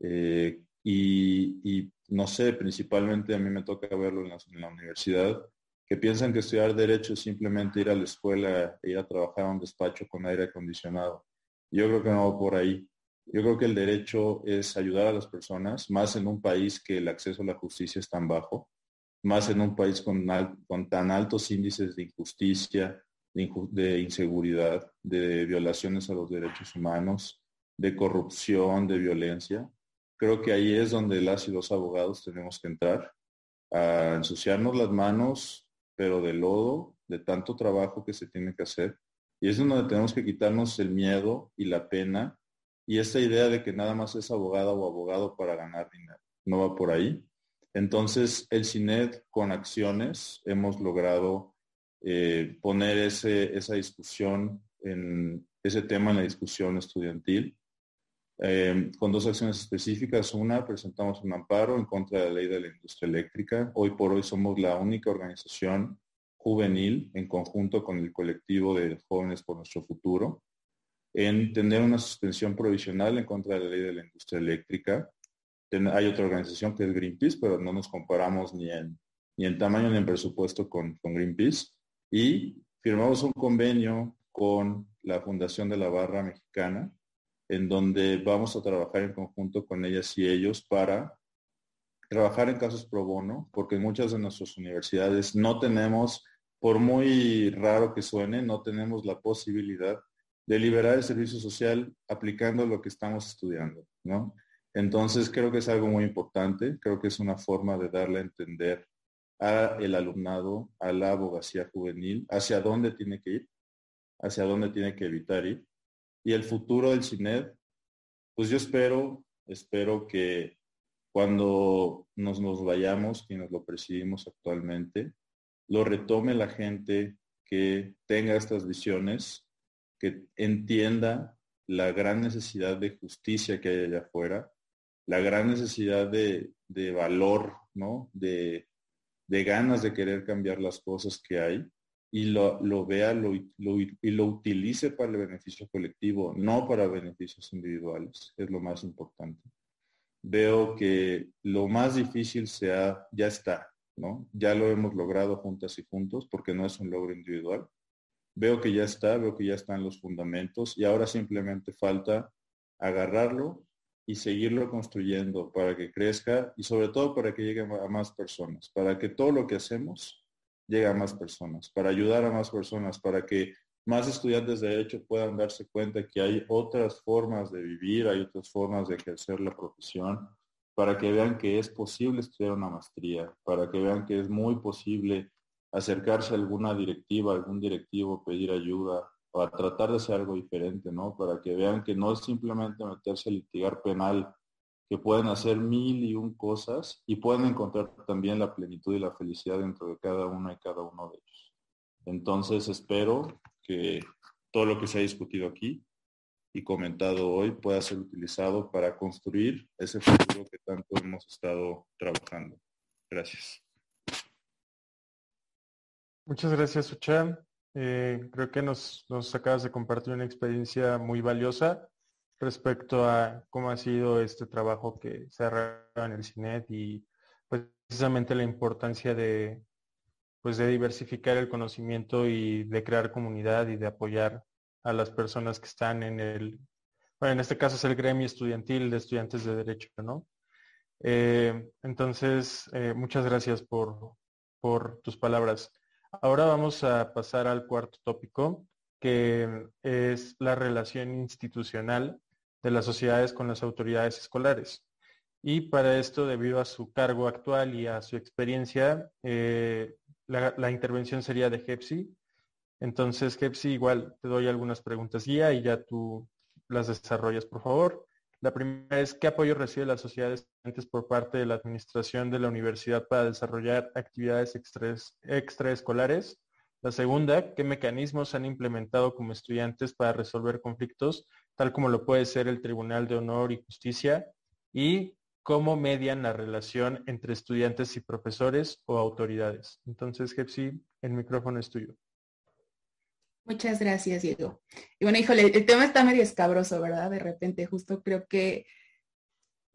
Eh, y, no sé, principalmente a mí me toca verlo en la, universidad, que piensan que estudiar derecho es simplemente ir a la escuela e ir a trabajar a un despacho con aire acondicionado. Yo creo que no va por ahí. Yo creo que el derecho es ayudar a las personas, más en un país que el acceso a la justicia es tan bajo, más en un país con, con tan altos índices de injusticia, de, inseguridad, de violaciones a los derechos humanos, de corrupción, de violencia. Creo que ahí es donde las y los abogados tenemos que entrar a ensuciarnos las manos, pero de lodo, de tanto trabajo que se tiene que hacer. Y es donde tenemos que quitarnos el miedo y la pena y esta idea de que nada más es abogada o abogado para ganar dinero. No va por ahí. Entonces, el CINED con acciones hemos logrado eh, poner ese, esa discusión, en ese tema en la discusión estudiantil, eh, con dos acciones específicas. Una, presentamos un amparo en contra de la ley de la industria eléctrica. Hoy por hoy somos la única organización juvenil en conjunto con el colectivo de jóvenes por nuestro futuro en tener una suspensión provisional en contra de la ley de la industria eléctrica. Hay otra organización que es Greenpeace, pero no nos comparamos ni en, ni en tamaño ni en presupuesto con, con Greenpeace y firmamos un convenio con la Fundación de la Barra Mexicana, en donde vamos a trabajar en conjunto con ellas y ellos para trabajar en casos pro bono, porque en muchas de nuestras universidades no tenemos, por muy raro que suene, no tenemos la posibilidad de liberar el servicio social aplicando lo que estamos estudiando, ¿no? Entonces creo que es algo muy importante, creo que es una forma de darle a entender a el alumnado, a la abogacía juvenil, hacia dónde tiene que ir, hacia dónde tiene que evitar ir. Y el futuro del CINED, pues yo espero, espero que cuando nos, nos vayamos, quienes lo presidimos actualmente, lo retome la gente que tenga estas visiones, que entienda la gran necesidad de justicia que hay allá afuera, la gran necesidad de, de valor, ¿no? De, de ganas de querer cambiar las cosas que hay y lo, lo vea lo, y lo utilice para el beneficio colectivo, no para beneficios individuales, es lo más importante. Veo que lo más difícil sea, ya está, ¿no? Ya lo hemos logrado juntas y juntos porque no es un logro individual. Veo que ya está, veo que ya están los fundamentos y ahora simplemente falta agarrarlo y seguirlo construyendo para que crezca y sobre todo para que llegue a más personas, para que todo lo que hacemos llegue a más personas, para ayudar a más personas, para que más estudiantes de derecho puedan darse cuenta que hay otras formas de vivir, hay otras formas de ejercer la profesión, para que vean que es posible estudiar una maestría, para que vean que es muy posible acercarse a alguna directiva, algún directivo, pedir ayuda, para tratar de hacer algo diferente, ¿no? Para que vean que no es simplemente meterse a litigar penal, que pueden hacer mil y un cosas y pueden encontrar también la plenitud y la felicidad dentro de cada uno y cada uno de ellos. Entonces espero que todo lo que se ha discutido aquí y comentado hoy pueda ser utilizado para construir ese futuro que tanto hemos estado trabajando. Gracias. Muchas gracias, Uchan. Eh, creo que nos, acabas de compartir una experiencia muy valiosa respecto a cómo ha sido este trabajo que se ha realizado en el CINET y pues, precisamente la importancia de, pues, de diversificar el conocimiento y de crear comunidad y de apoyar a las personas que están en el, bueno, en este caso es el gremio estudiantil de estudiantes de derecho, ¿no? Eh, entonces, eh, muchas gracias por, por tus palabras. Ahora vamos a pasar al cuarto tópico, que es la relación institucional de las sociedades con las autoridades escolares. Y para esto, debido a su cargo actual y a su experiencia, eh, la, intervención sería de Hepsi. Entonces, Hepsi, igual te doy algunas preguntas guía y ya tú las desarrollas, por favor. La primera es, ¿qué apoyo recibe la sociedad de estudiantes por parte de la administración de la universidad para desarrollar actividades extraescolares? La segunda, ¿qué mecanismos han implementado como estudiantes para resolver conflictos, tal como lo puede ser el Tribunal de Honor y Justicia? Y cómo median la relación entre estudiantes y profesores o autoridades. Entonces, Jepsi, el micrófono es tuyo. Muchas gracias, Diego. Y bueno, híjole, el tema está medio escabroso, ¿verdad? De repente, justo creo que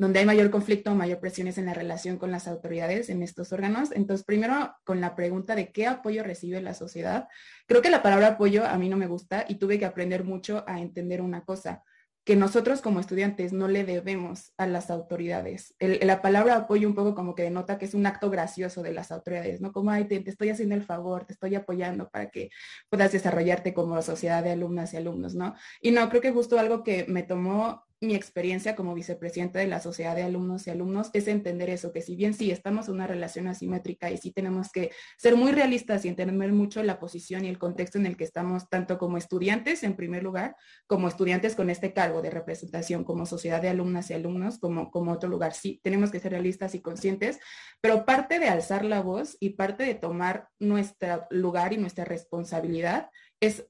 donde hay mayor conflicto, mayor presión es en la relación con las autoridades en estos órganos. Entonces, primero con la pregunta de qué apoyo recibe la sociedad. Creo que la palabra apoyo a mí no me gusta y tuve que aprender mucho a entender una cosa. que nosotros como estudiantes no le debemos a las autoridades. la palabra apoyo un poco como que denota que es un acto gracioso de las autoridades, ¿no? Como, ay, te, estoy haciendo el favor, te estoy apoyando para que puedas desarrollarte como sociedad de alumnas y alumnos, ¿no? Y no, creo que justo algo que me tomó mi experiencia como vicepresidenta de la Sociedad de Alumnos y Alumnos es entender eso, que si bien sí estamos en una relación asimétrica y sí tenemos que ser muy realistas y entender mucho la posición y el contexto en el que estamos, tanto como estudiantes en primer lugar, como estudiantes con este cargo de representación como Sociedad de Alumnas y Alumnos, como, como otro lugar. Sí, tenemos que ser realistas y conscientes, pero parte de alzar la voz y parte de tomar nuestro lugar y nuestra responsabilidad es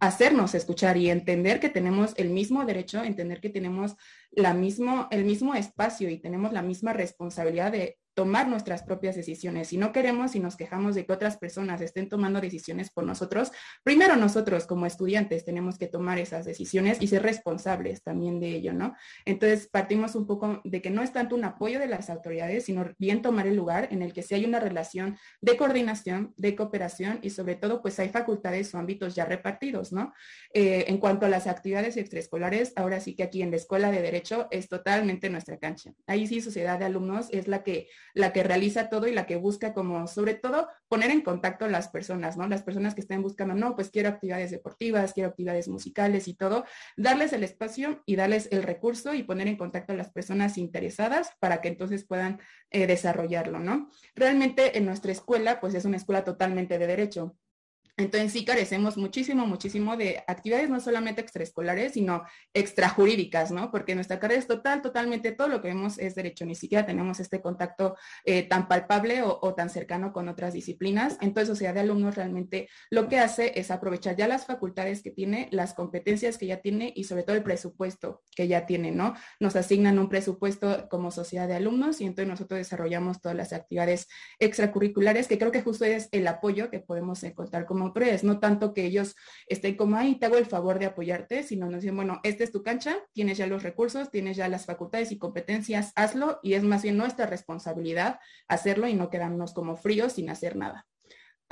hacernos escuchar y entender que tenemos el mismo derecho, entender que tenemos la mismo, el mismo espacio y tenemos la misma responsabilidad de tomar nuestras propias decisiones. Si no queremos y nos quejamos de que otras personas estén tomando decisiones por nosotros, primero nosotros como estudiantes tenemos que tomar esas decisiones y ser responsables también de ello, ¿no? Entonces partimos un poco de que no es tanto un apoyo de las autoridades, sino bien tomar el lugar en el que sí hay una relación de coordinación, de cooperación y sobre todo pues hay facultades o ámbitos ya repartidos, ¿no? Eh, en cuanto a las actividades extraescolares, ahora sí que aquí en la Escuela de Derecho es totalmente nuestra cancha. Ahí sí, Sociedad de Alumnos es la que la que realiza todo y la que busca como, sobre todo, poner en contacto a las personas, ¿no? Las personas que estén buscando, no, pues quiero actividades deportivas, quiero actividades musicales y todo, darles el espacio y darles el recurso y poner en contacto a las personas interesadas para que entonces puedan eh, desarrollarlo, ¿no? Realmente en nuestra escuela, pues es una escuela totalmente de derecho. Entonces sí carecemos muchísimo, muchísimo de actividades no solamente extraescolares, sino extrajurídicas, ¿no? Porque nuestra carrera es total, totalmente, todo lo que vemos es derecho, ni siquiera tenemos este contacto eh, tan palpable o, o, tan cercano con otras disciplinas. Entonces, Sociedad de Alumnos realmente lo que hace es aprovechar ya las facultades que tiene, las competencias que ya tiene y sobre todo el presupuesto que ya tiene, ¿no? Nos asignan un presupuesto como Sociedad de Alumnos y entonces nosotros desarrollamos todas las actividades extracurriculares, que creo que justo es el apoyo que podemos encontrar como autores, no tanto que ellos estén como, ahí te hago el favor de apoyarte, sino nos dicen, bueno, esta es tu cancha, tienes ya los recursos, tienes ya las facultades y competencias, hazlo y es más bien nuestra responsabilidad hacerlo y no quedarnos como fríos sin hacer nada.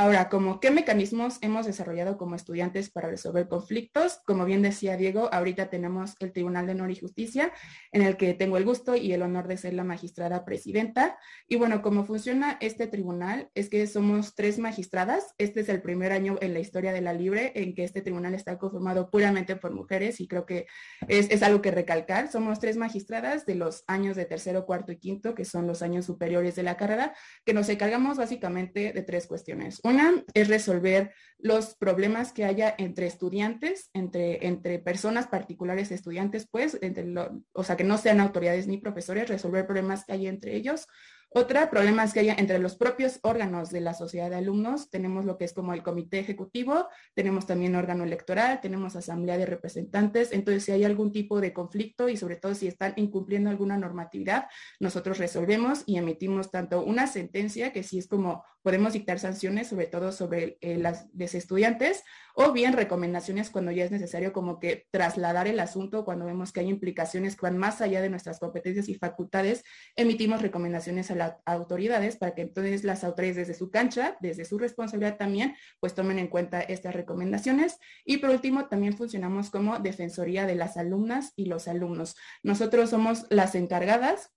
Ahora, como qué mecanismos hemos desarrollado como estudiantes para resolver conflictos, como bien decía Diego, ahorita tenemos el Tribunal de Honor y Justicia, en el que tengo el gusto y el honor de ser la magistrada presidenta. Y bueno, cómo funciona este tribunal es que somos tres magistradas. Este es el primer año en la historia de la Libre en que este tribunal está conformado puramente por mujeres y creo que es, es algo que recalcar. Somos tres magistradas de los años de tercero, cuarto y quinto, que son los años superiores de la carrera, que nos encargamos básicamente de tres cuestiones una es resolver los problemas que haya entre estudiantes, entre, entre personas particulares estudiantes, pues, entre o sea, que no sean autoridades ni profesores, resolver problemas que hay entre ellos. Otra, problemas que haya entre los propios órganos de la sociedad de alumnos. Tenemos lo que es como el comité ejecutivo, tenemos también órgano electoral, tenemos asamblea de representantes. Entonces, si hay algún tipo de conflicto y sobre todo si están incumpliendo alguna normatividad, nosotros resolvemos y emitimos tanto una sentencia, que sí es como podemos dictar sanciones, sobre todo sobre eh, las de estudiantes, o bien recomendaciones cuando ya es necesario como que trasladar el asunto, cuando vemos que hay implicaciones que van más allá de nuestras competencias y facultades, emitimos recomendaciones a las autoridades para que entonces las autoridades desde su cancha, desde su responsabilidad también, pues tomen en cuenta estas recomendaciones. Y por último, también funcionamos como defensoría de las alumnas y los alumnos. Nosotros somos las encargadas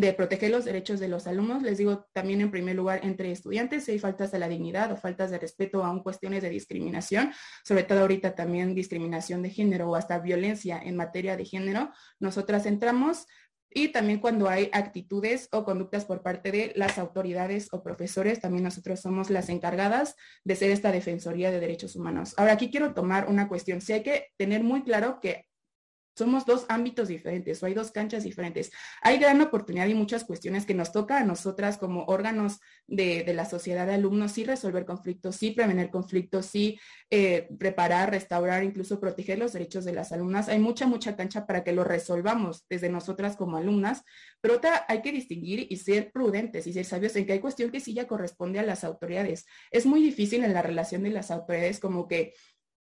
de proteger los derechos de los alumnos. Les digo también en primer lugar entre estudiantes, si hay faltas de la dignidad o faltas de respeto aún cuestiones de discriminación, sobre todo ahorita también discriminación de género o hasta violencia en materia de género, nosotras entramos y también cuando hay actitudes o conductas por parte de las autoridades o profesores, también nosotros somos las encargadas de ser esta Defensoría de Derechos Humanos. Ahora aquí quiero tomar una cuestión. Si hay que tener muy claro que somos dos ámbitos diferentes o hay dos canchas diferentes. Hay gran oportunidad y muchas cuestiones que nos toca a nosotras como órganos de, la sociedad de alumnos, sí resolver conflictos, sí prevenir conflictos, sí eh, preparar, restaurar, incluso proteger los derechos de las alumnas. Hay mucha, mucha cancha para que lo resolvamos desde nosotras como alumnas, pero otra hay que distinguir y ser prudentes y ser sabios en que hay cuestión que sí ya corresponde a las autoridades. Es muy difícil en la relación de las autoridades como que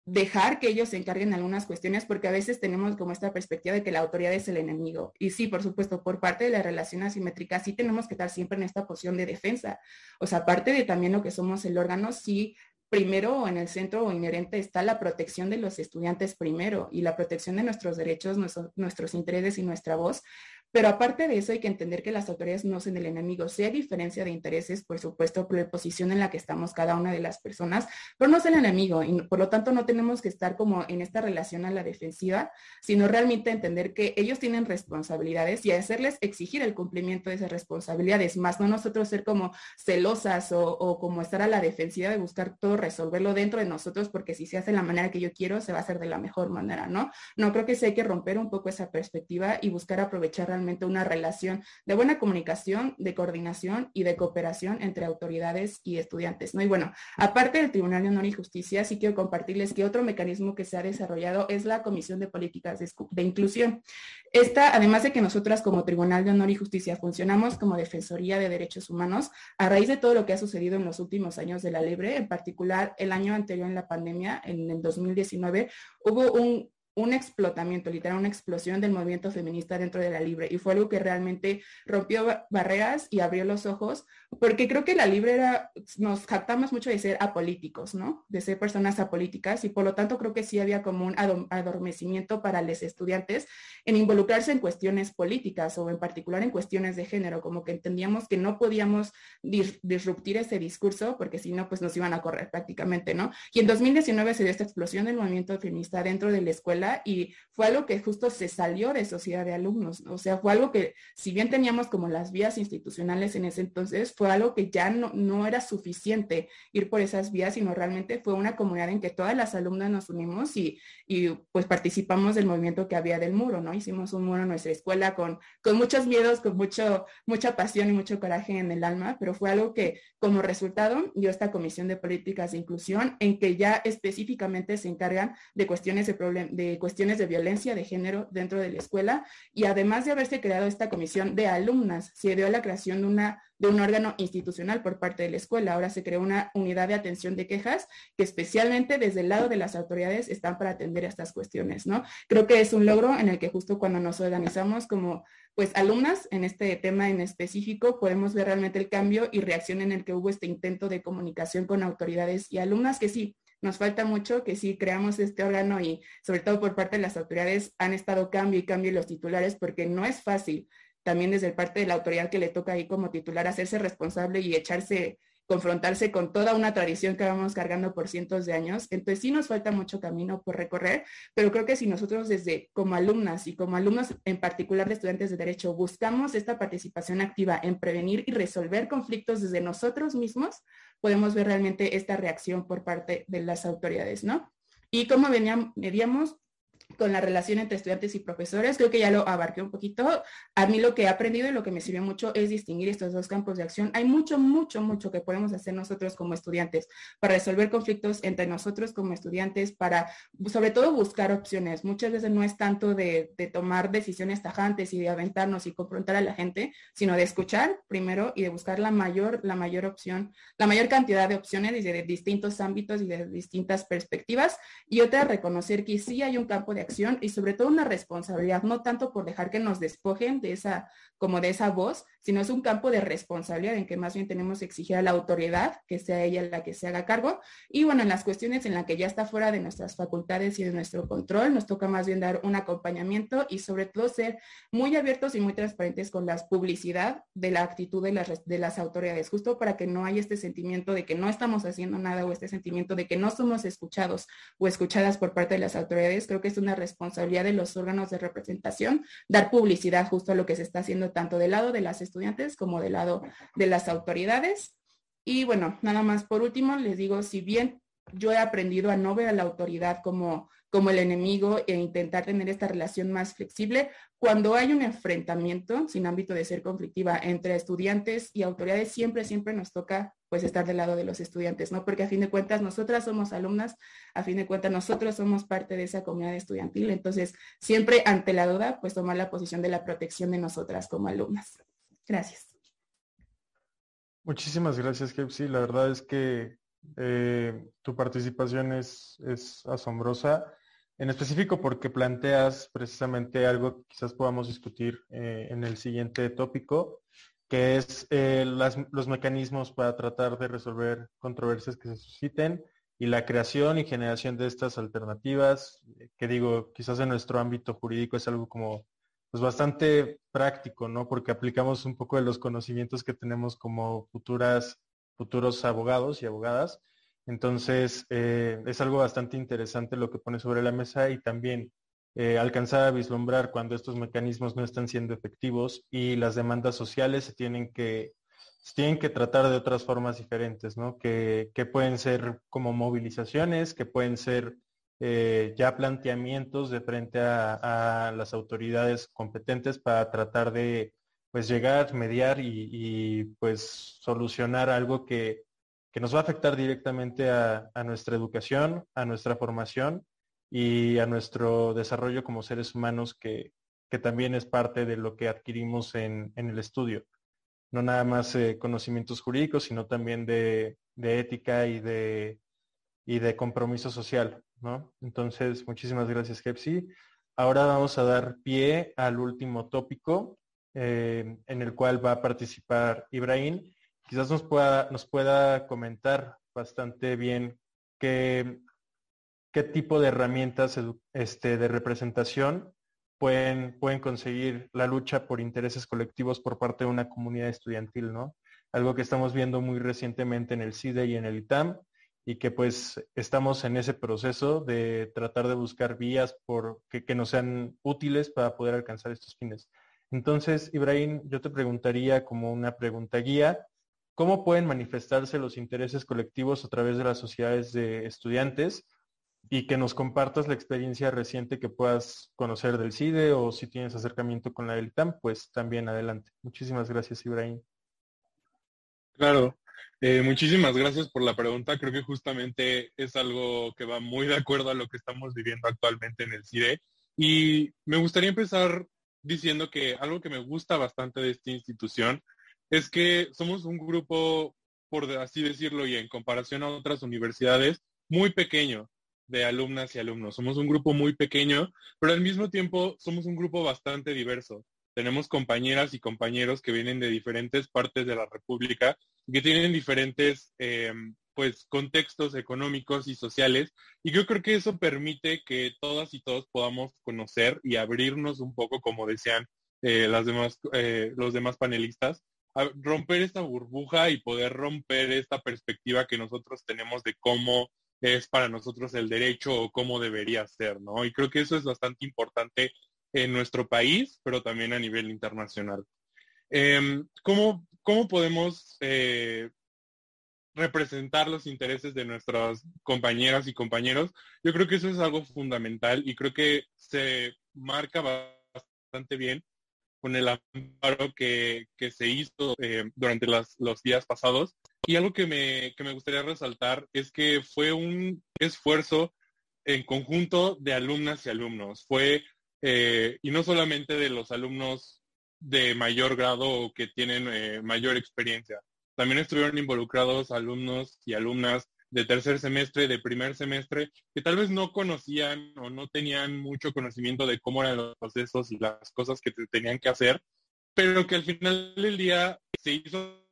dejar que ellos se encarguen algunas cuestiones, porque a veces tenemos como esta perspectiva de que la autoridad es el enemigo. Y sí, por supuesto, por parte de la relación asimétrica, sí tenemos que estar siempre en esta posición de defensa. O sea, aparte de también lo que somos el órgano, sí primero en el centro o inherente está la protección de los estudiantes primero y la protección de nuestros derechos, nuestros intereses y nuestra voz, pero aparte de eso hay que entender que las autoridades no son el enemigo. Si hay diferencia de intereses, por supuesto, por la posición en la que estamos cada una de las personas, pero no es el enemigo y por lo tanto no tenemos que estar como en esta relación a la defensiva, sino realmente entender que ellos tienen responsabilidades y hacerles exigir el cumplimiento de esas responsabilidades, más no nosotros ser como celosas o, como estar a la defensiva de buscar todo resolverlo dentro de nosotros, porque si se hace la manera que yo quiero, se va a hacer de la mejor manera, ¿no? No creo que sí hay que romper un poco esa perspectiva y buscar aprovechar una relación de buena comunicación, de coordinación y de cooperación entre autoridades y estudiantes. ¿no? Y bueno, aparte del Tribunal de Honor y Justicia, sí quiero compartirles que otro mecanismo que se ha desarrollado es la Comisión de Políticas de, de Inclusión. Esta, además de que nosotras como Tribunal de Honor y Justicia funcionamos como Defensoría de Derechos Humanos, a raíz de todo lo que ha sucedido en los últimos años de la Libre, en particular el año anterior en la pandemia, en el 2019, hubo un un explotamiento, literal, una explosión del movimiento feminista dentro de la Libre. Y fue algo que realmente rompió barreras y abrió los ojos, porque creo que la Libre era, nos jactamos mucho de ser apolíticos, ¿no? De ser personas apolíticas y por lo tanto creo que sí había como un adormecimiento para los estudiantes en involucrarse en cuestiones políticas o en particular en cuestiones de género, como que entendíamos que no podíamos disruptir ese discurso porque si no, pues nos iban a correr prácticamente, ¿no? Y en 2019 se dio esta explosión del movimiento feminista dentro de la escuela y fue algo que justo se salió de sociedad de alumnos. O sea, fue algo que, si bien teníamos como las vías institucionales en ese entonces, fue algo que ya no, no era suficiente ir por esas vías, sino realmente fue una comunidad en que todas las alumnas nos unimos y, y pues participamos del movimiento que había del muro, ¿no? Hicimos un muro en nuestra escuela con, con muchos miedos, con mucho, mucha pasión y mucho coraje en el alma, pero fue algo que como resultado dio esta comisión de políticas de inclusión en que ya específicamente se encargan de cuestiones de, de cuestiones de violencia de género dentro de la escuela y además de haberse creado esta comisión de alumnas, se dio la creación de una de un órgano institucional por parte de la escuela. Ahora se creó una unidad de atención de quejas que especialmente desde el lado de las autoridades están para atender estas cuestiones, ¿no? Creo que es un logro en el que justo cuando nos organizamos como pues alumnas en este tema en específico podemos ver realmente el cambio y reacción en el que hubo este intento de comunicación con autoridades y alumnas que sí, nos falta mucho que sí creamos este órgano y sobre todo por parte de las autoridades han estado cambio y cambio los titulares porque no es fácil también desde parte de la autoridad que le toca ahí como titular hacerse responsable y echarse confrontarse con toda una tradición que vamos cargando por cientos de años. Entonces sí nos falta mucho camino por recorrer, pero creo que si nosotros desde como alumnas y como alumnos en particular de estudiantes de derecho buscamos esta participación activa en prevenir y resolver conflictos desde nosotros mismos, podemos ver realmente esta reacción por parte de las autoridades, ¿no? Y como veníamos, con la relación entre estudiantes y profesores. Creo que ya lo abarqué un poquito. A mí lo que he aprendido y lo que me sirvió mucho es distinguir estos dos campos de acción. Hay mucho, mucho, mucho que podemos hacer nosotros como estudiantes para resolver conflictos entre nosotros como estudiantes, para sobre todo buscar opciones. Muchas veces no es tanto de, tomar decisiones tajantes y de aventarnos y confrontar a la gente, sino de escuchar primero y de buscar la mayor, la mayor opción, la mayor cantidad de opciones desde distintos ámbitos y de distintas perspectivas. Y otra, reconocer que sí hay un campo de acción y sobre todo una responsabilidad, no tanto por dejar que nos despojen de esa, como de esa voz, sino es un campo de responsabilidad en que más bien tenemos que exigir a la autoridad que sea ella la que se haga cargo. Y bueno, en las cuestiones en las que ya está fuera de nuestras facultades y de nuestro control, nos toca más bien dar un acompañamiento y sobre todo ser muy abiertos y muy transparentes con la publicidad de la actitud de las, de las autoridades, justo para que no haya este sentimiento de que no estamos haciendo nada o este sentimiento de que no somos escuchados o escuchadas por parte de las autoridades. Creo que es una responsabilidad de los órganos de representación dar publicidad justo a lo que se está haciendo tanto del lado de las estudiantes como del lado de las autoridades. Y bueno, nada más por último, les digo, si bien yo he aprendido a no ver a la autoridad como como el enemigo e intentar tener esta relación más flexible. Cuando hay un enfrentamiento, sin ámbito de ser conflictiva, entre estudiantes y autoridades, siempre, siempre nos toca pues estar del lado de los estudiantes, ¿no? Porque a fin de cuentas nosotras somos alumnas, a fin de cuentas nosotros somos parte de esa comunidad estudiantil, entonces siempre ante la duda, pues tomar la posición de la protección de nosotras como alumnas. Gracias. Muchísimas gracias, Kepsi. La verdad es que eh, tu participación es, es asombrosa en específico porque planteas precisamente algo que quizás podamos discutir eh, en el siguiente tópico, que es eh, los mecanismos para tratar de resolver controversias que se susciten y la creación y generación de estas alternativas, que digo, quizás en nuestro ámbito jurídico es algo como pues bastante práctico, ¿no? Porque aplicamos un poco de los conocimientos que tenemos como futuras, futuros abogados y abogadas. Entonces, eh, es algo bastante interesante lo que pone sobre la mesa y también eh, alcanzar a vislumbrar cuando estos mecanismos no están siendo efectivos y las demandas sociales se tienen que, tienen que tratar de otras formas diferentes, ¿no? Que, pueden ser como movilizaciones, que pueden ser eh, ya planteamientos de frente a, las autoridades competentes para tratar de pues llegar, mediar y, pues solucionar algo que, nos va a afectar directamente a, nuestra educación, a nuestra formación y a nuestro desarrollo como seres humanos que, también es parte de lo que adquirimos en, el estudio. No nada más eh, conocimientos jurídicos, sino también de, ética y de, y de compromiso social. ¿no? Entonces, muchísimas gracias, Hepsi. Ahora vamos a dar pie al último tópico eh, en el cual va a participar Ibrahim. Quizás nos pueda, nos pueda comentar bastante bien qué, qué tipo de herramientas este, de representación pueden, pueden conseguir la lucha por intereses colectivos por parte de una comunidad estudiantil, ¿no? Algo que estamos viendo muy recientemente en el CIDE y en el ITAM, y que pues estamos en ese proceso de tratar de buscar vías por, que, que nos sean útiles para poder alcanzar estos fines. Entonces, Ibrahim, yo te preguntaría como una pregunta guía, ¿cómo pueden manifestarse los intereses colectivos a través de las sociedades de estudiantes? Y que nos compartas la experiencia reciente que puedas conocer del CIDE o si tienes acercamiento con la del TAM, pues también adelante. Muchísimas gracias, Ibrahim. Claro, eh, muchísimas gracias por la pregunta. Creo que justamente es algo que va muy de acuerdo a lo que estamos viviendo actualmente en el CIDE. Y me gustaría empezar diciendo que algo que me gusta bastante de esta institución es que somos un grupo, por así decirlo, y en comparación a otras universidades, muy pequeño de alumnas y alumnos. Somos un grupo muy pequeño, pero al mismo tiempo somos un grupo bastante diverso. Tenemos compañeras y compañeros que vienen de diferentes partes de la República que tienen diferentes eh, pues contextos económicos y sociales y yo creo que eso permite que todas y todos podamos conocer y abrirnos un poco como decían eh, las demás eh, los demás panelistas romper esta burbuja y poder romper esta perspectiva que nosotros tenemos de cómo es para nosotros el derecho o cómo debería ser, ¿no? Y creo que eso es bastante importante en nuestro país, pero también a nivel internacional. Em, ¿cómo, ¿cómo, podemos eh, representar los intereses de nuestras compañeras y compañeros? Yo creo que eso es algo fundamental y creo que se marca bastante bien con el amparo que, se hizo eh, durante los días pasados. Y algo que me, que me gustaría resaltar es que fue un esfuerzo en conjunto de alumnas y alumnos. Fue, eh, y no solamente de los alumnos de mayor grado o que tienen eh, mayor experiencia. También estuvieron involucrados alumnos y alumnas de tercer semestre, de primer semestre, que tal vez no conocían o no tenían mucho conocimiento de cómo eran los procesos y las cosas que tenían que hacer, pero que al final del día se hizo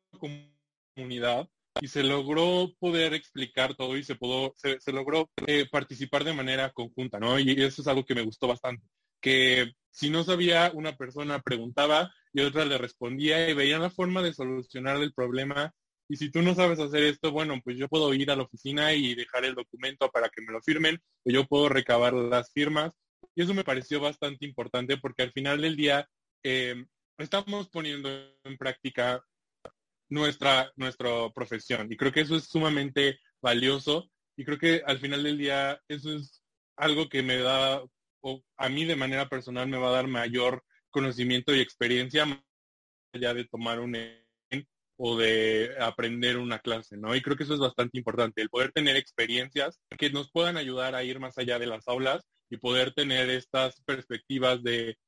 comunidad y se logró poder explicar todo y se, pudo, se, logró eh, participar de manera conjunta, ¿no? Y eso es algo que me gustó bastante, que si no sabía, una persona preguntaba y otra le respondía y veían la forma de solucionar el problema. Y si tú no sabes hacer esto, bueno, pues yo puedo ir a la oficina y dejar el documento para que me lo firmen, o yo puedo recabar las firmas. Y eso me pareció bastante importante porque al final del día eh, estamos poniendo en práctica nuestra, nuestra profesión. Y creo que eso es sumamente valioso. Y creo que al final del día eso es algo que me da o a mí de manera personal me va a dar mayor conocimiento y experiencia ya de tomar un o de aprender una clase, ¿no? Y creo que eso es bastante importante, el poder tener experiencias que nos puedan ayudar a ir más allá de las aulas y poder tener estas perspectivas de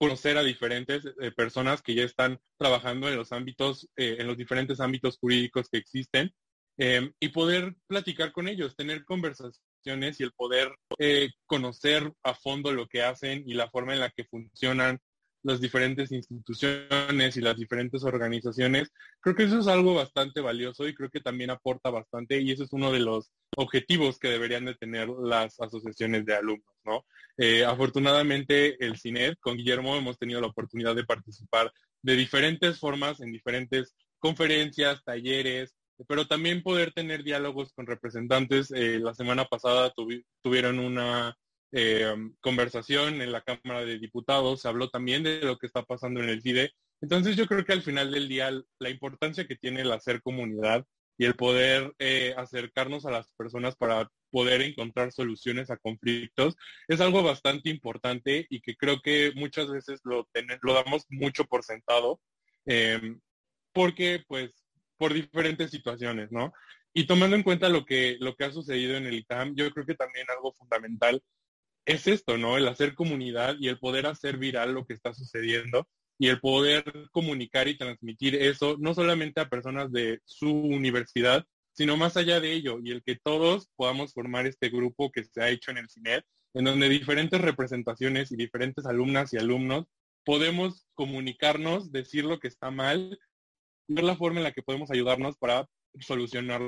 conocer a diferentes eh, personas que ya están trabajando en los ámbitos, eh, en los diferentes ámbitos jurídicos que existen Em, y poder platicar con ellos, tener conversaciones y el poder eh, conocer a fondo lo que hacen y la forma en la que funcionan las diferentes instituciones y las diferentes organizaciones. Creo que eso es algo bastante valioso y creo que también aporta bastante y eso es uno de los objetivos que deberían de tener las asociaciones de alumnos, Eh, afortunadamente el CINED con Guillermo hemos tenido la oportunidad de participar de diferentes formas en diferentes conferencias, talleres, pero también poder tener diálogos con representantes. Eh, la semana pasada tuvieron una eh, conversación en la Cámara de Diputados, se habló también de lo que está pasando en el CIDE. Entonces yo creo que al final del día la importancia que tiene el hacer comunidad y el poder acercarnos a las personas para poder encontrar soluciones a conflictos es algo bastante importante y que creo que muchas veces lo, lo damos mucho por sentado em, porque pues por diferentes situaciones, ¿no? Y tomando en cuenta lo que, lo que ha sucedido en el ITAM, yo creo que también algo fundamental es esto, ¿no? El hacer comunidad y el poder hacer viral lo que está sucediendo y el poder comunicar y transmitir eso no solamente a personas de su universidad, sino más allá de ello y el que todos podamos formar este grupo que se ha hecho en el CINET, en donde diferentes representaciones y diferentes alumnas y alumnos podemos comunicarnos, decir lo que está mal, ver la forma en la que podemos ayudarnos para solucionar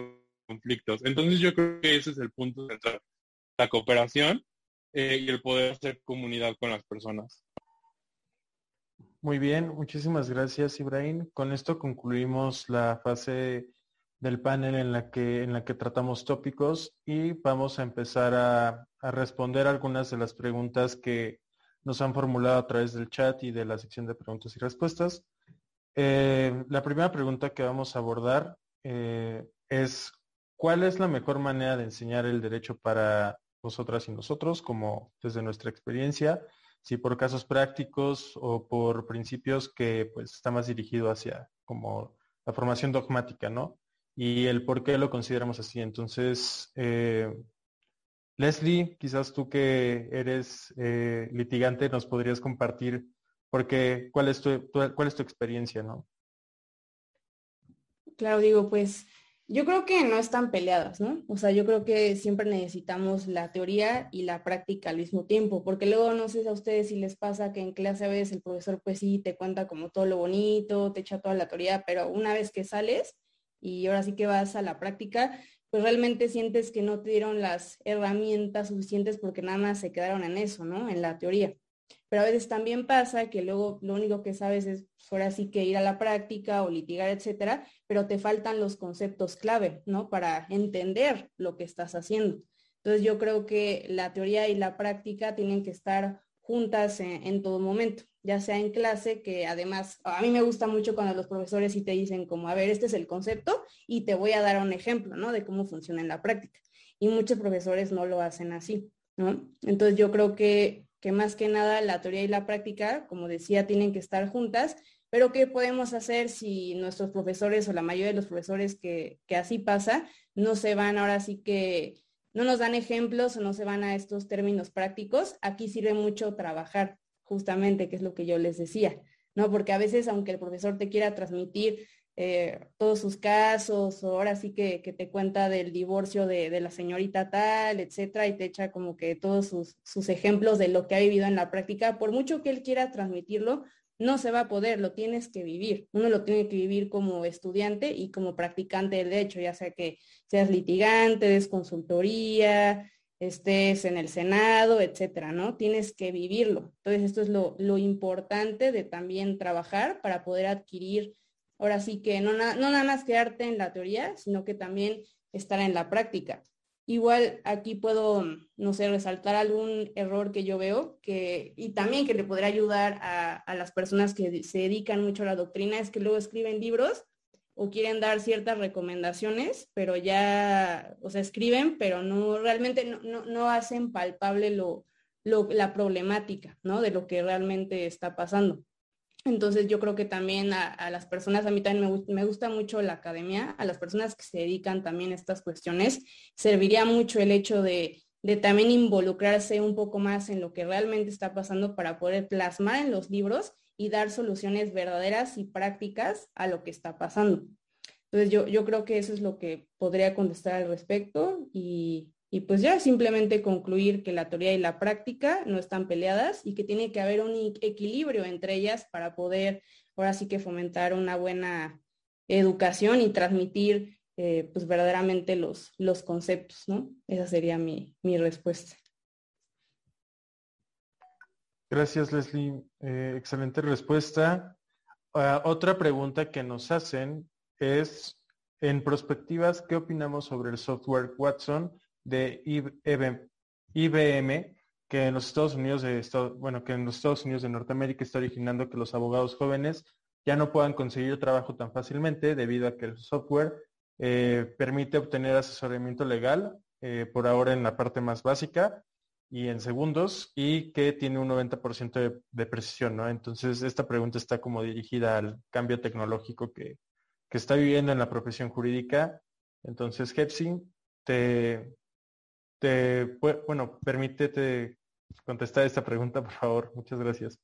conflictos. Entonces yo creo que ese es el punto central, la cooperación eh, y el poder hacer comunidad con las personas. Muy bien, muchísimas gracias Ibrahim. Con esto concluimos la fase del panel en la que, en la que tratamos tópicos y vamos a empezar a, responder algunas de las preguntas que nos han formulado a través del chat y de la sección de preguntas y respuestas. Eh, la primera pregunta que vamos a abordar eh, es ¿cuál es la mejor manera de enseñar el derecho para nosotras y nosotros, como desde nuestra experiencia, si por casos prácticos o por principios que pues está más dirigido hacia como la formación dogmática, ¿no? Y el por qué lo consideramos así. Entonces, eh, Leslie, quizás tú que eres eh, litigante nos podrías compartir por qué, cuál es tu, cuál es tu experiencia, ¿no? Claro, digo, pues yo creo que no están peleadas, ¿no? O sea, yo creo que siempre necesitamos la teoría y la práctica al mismo tiempo, porque luego no sé a ustedes si les pasa que en clase a veces el profesor pues sí te cuenta como todo lo bonito, te echa toda la teoría, pero una vez que sales y ahora sí que vas a la práctica, pues realmente sientes que no te dieron las herramientas suficientes porque nada más se quedaron en eso, ¿no? En la teoría. Pero a veces también pasa que luego lo único que sabes es pues, ahora sí que ir a la práctica o litigar, etcétera, pero te faltan los conceptos clave, ¿no? Para entender lo que estás haciendo. Entonces yo creo que la teoría y la práctica tienen que estar juntas en, todo momento, ya sea en clase, que además a mí me gusta mucho cuando los profesores sí te dicen como, a ver, este es el concepto y te voy a dar un ejemplo, ¿no? De cómo funciona en la práctica. Y muchos profesores no lo hacen así, ¿no? Entonces yo creo que que más que nada la teoría y la práctica, como decía, tienen que estar juntas, pero ¿qué podemos hacer si nuestros profesores o la mayoría de los profesores que, así pasa, no se van ahora sí que, no nos dan ejemplos o no se van a estos términos prácticos? Aquí sirve mucho trabajar, justamente, que es lo que yo les decía, ¿no? Porque a veces, aunque el profesor te quiera transmitir eh, todos sus casos, o ahora sí que, te cuenta del divorcio de, la señorita tal, etcétera, y te echa como que todos sus, sus, ejemplos de lo que ha vivido en la práctica, por mucho que él quiera transmitirlo, no se va a poder, lo tienes que vivir. Uno lo tiene que vivir como estudiante y como practicante del derecho, ya sea que seas litigante, des consultoría, estés en el Senado, etcétera, ¿no? Tienes que vivirlo. Entonces, esto es lo, lo importante de también trabajar para poder adquirir ahora sí que no, no nada más quedarte en la teoría, sino que también estar en la práctica. Igual aquí puedo, no sé, resaltar algún error que yo veo que, y también que le podría ayudar a, a, las personas que se dedican mucho a la doctrina, es que luego escriben libros o quieren dar ciertas recomendaciones, pero ya, o sea, escriben, pero no realmente no, no, no hacen palpable lo, lo, la problemática, ¿no? De lo que realmente está pasando. Entonces yo creo que también a, las personas, a mí también me, gusta mucho la academia, a las personas que se dedican también a estas cuestiones, serviría mucho el hecho de, también involucrarse un poco más en lo que realmente está pasando para poder plasmar en los libros y dar soluciones verdaderas y prácticas a lo que está pasando. Entonces yo, yo creo que eso es lo que podría contestar al respecto y Y pues ya simplemente concluir que la teoría y la práctica no están peleadas y que tiene que haber un equilibrio entre ellas para poder ahora sí que fomentar una buena educación y transmitir eh, pues verdaderamente los, los conceptos, ¿no? Esa sería mi, mi respuesta. Gracias, Leslie. Eh, excelente respuesta. Ah, otra pregunta que nos hacen es, en perspectivas, ¿qué opinamos sobre el software Watson de IBM, que en los Estados Unidos de bueno, que en los Estados Unidos de Norteamérica está originando que los abogados jóvenes ya no puedan conseguir trabajo tan fácilmente debido a que el software eh, permite obtener asesoramiento legal eh, por ahora en la parte más básica y en segundos y que tiene un 90% de, de, precisión, ¿no? Entonces, esta pregunta está como dirigida al cambio tecnológico que, que está viviendo en la profesión jurídica. Entonces, Hepsi, te, bueno, permítete contestar esta pregunta, por favor. Muchas gracias.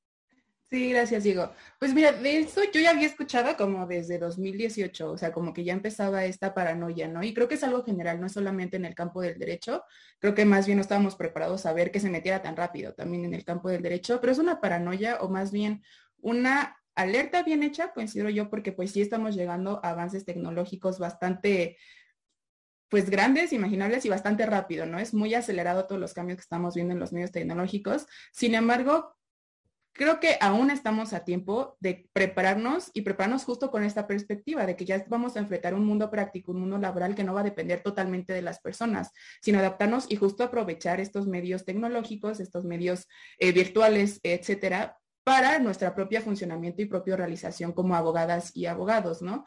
Sí, gracias, Diego. Pues mira, de eso yo ya había escuchado como desde 2018, o sea, como que ya empezaba esta paranoia, ¿no? Y creo que es algo general, no es solamente en el campo del derecho, creo que más bien no estábamos preparados a ver que se metiera tan rápido también en el campo del derecho, pero es una paranoia o más bien una alerta bien hecha, considero yo, porque pues sí estamos llegando a avances tecnológicos bastante pues grandes, imaginables y bastante rápido, ¿no? Es muy acelerado todos los cambios que estamos viendo en los medios tecnológicos. Sin embargo, creo que aún estamos a tiempo de prepararnos y prepararnos justo con esta perspectiva de que ya vamos a enfrentar un mundo práctico, un mundo laboral que no va a depender totalmente de las personas, sino adaptarnos y justo aprovechar estos medios tecnológicos, estos medios eh, virtuales, etcétera, para nuestra propia funcionamiento y propia realización como abogadas y abogados, ¿no?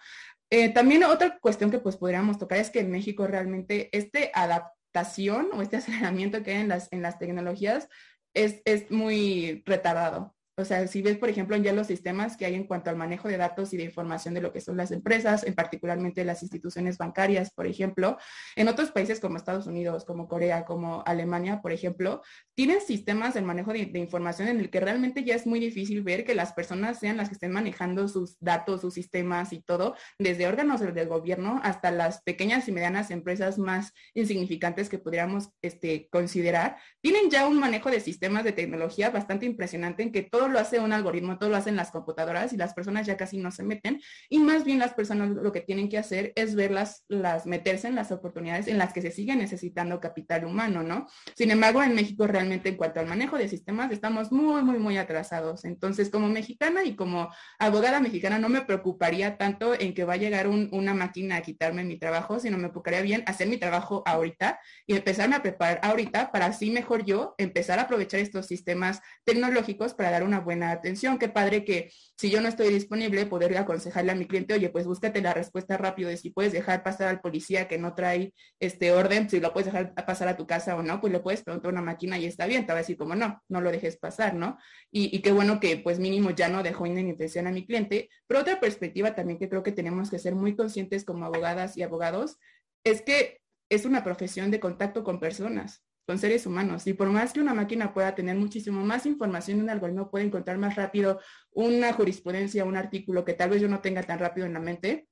Eh, también otra cuestión que pues podríamos tocar es que en México realmente este adaptación o este aceleramiento que hay en las, en las tecnologías es, es muy retardado. O sea, si ves, por ejemplo, ya los sistemas que hay en cuanto al manejo de datos y de información de lo que son las empresas, en particularmente las instituciones bancarias, por ejemplo, en otros países como Estados Unidos, como Corea, como Alemania, por ejemplo, tienen sistemas de manejo de, información en el que realmente ya es muy difícil ver que las personas sean las que estén manejando sus datos, sus sistemas y todo, desde órganos del gobierno hasta las pequeñas y medianas empresas más insignificantes que pudiéramos este, considerar, tienen ya un manejo de sistemas de tecnología bastante impresionante en que todo lo hace un algoritmo, todo lo hacen las computadoras y las personas ya casi no se meten. Y más bien las personas lo que tienen que hacer es verlas, las meterse en las oportunidades en las que se sigue necesitando capital humano, ¿no? Sin embargo, en México realmente en cuanto al manejo de sistemas estamos muy, muy, muy atrasados. Entonces, como mexicana y como abogada mexicana, no me preocuparía tanto en que va a llegar una máquina a quitarme mi trabajo, sino me preocuparía bien hacer mi trabajo ahorita y empezarme a preparar ahorita para así mejor yo empezar a aprovechar estos sistemas tecnológicos para dar una buena atención. Qué padre que si yo no estoy disponible, poder aconsejarle a mi cliente, oye, pues búscate la respuesta rápido de si puedes dejar pasar al policía que no trae este orden, si lo puedes dejar pasar a tu casa o no, pues le puedes preguntar una máquina y está bien, te va a decir como no, no lo dejes pasar, ¿no? Y, qué bueno que pues mínimo ya no dejó intención a mi cliente. Pero otra perspectiva también que creo que tenemos que ser muy conscientes como abogadas y abogados es que es una profesión de contacto con personas con seres humanos. Y por más que una máquina pueda tener muchísimo más información, un algoritmo puede encontrar más rápido una jurisprudencia, un artículo que tal vez yo no tenga tan rápido en la mente.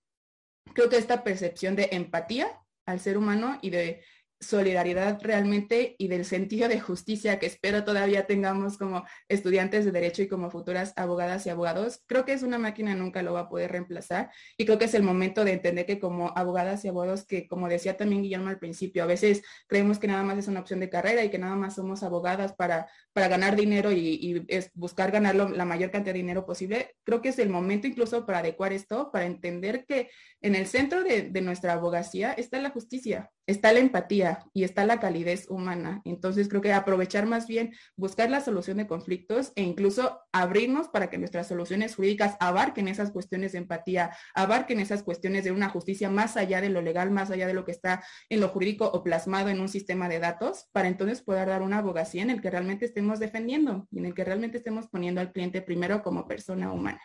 Creo que esta percepción de empatía al ser humano y de solidaridad realmente y del sentido de justicia que espero todavía tengamos como estudiantes de derecho y como futuras abogadas y abogados, creo que es una máquina nunca lo va a poder reemplazar. Y creo que es el momento de entender que como abogadas y abogados que como decía también Guillermo al principio, a veces creemos que nada más es una opción de carrera y que nada más somos abogadas para, para ganar dinero y, es buscar ganar la mayor cantidad de dinero posible, creo que es el momento incluso para adecuar esto, para entender que en el centro de, nuestra abogacía está la justicia, está la empatía y está la calidez humana. Entonces creo que aprovechar más bien, buscar la solución de conflictos e incluso abrirnos para que nuestras soluciones jurídicas abarquen esas cuestiones de empatía, abarquen esas cuestiones de una justicia más allá de lo legal, más allá de lo que está en lo jurídico o plasmado en un sistema de datos, para entonces poder dar una abogacía en el que realmente estemos defendiendo y en el que realmente estemos poniendo al cliente primero como persona humana.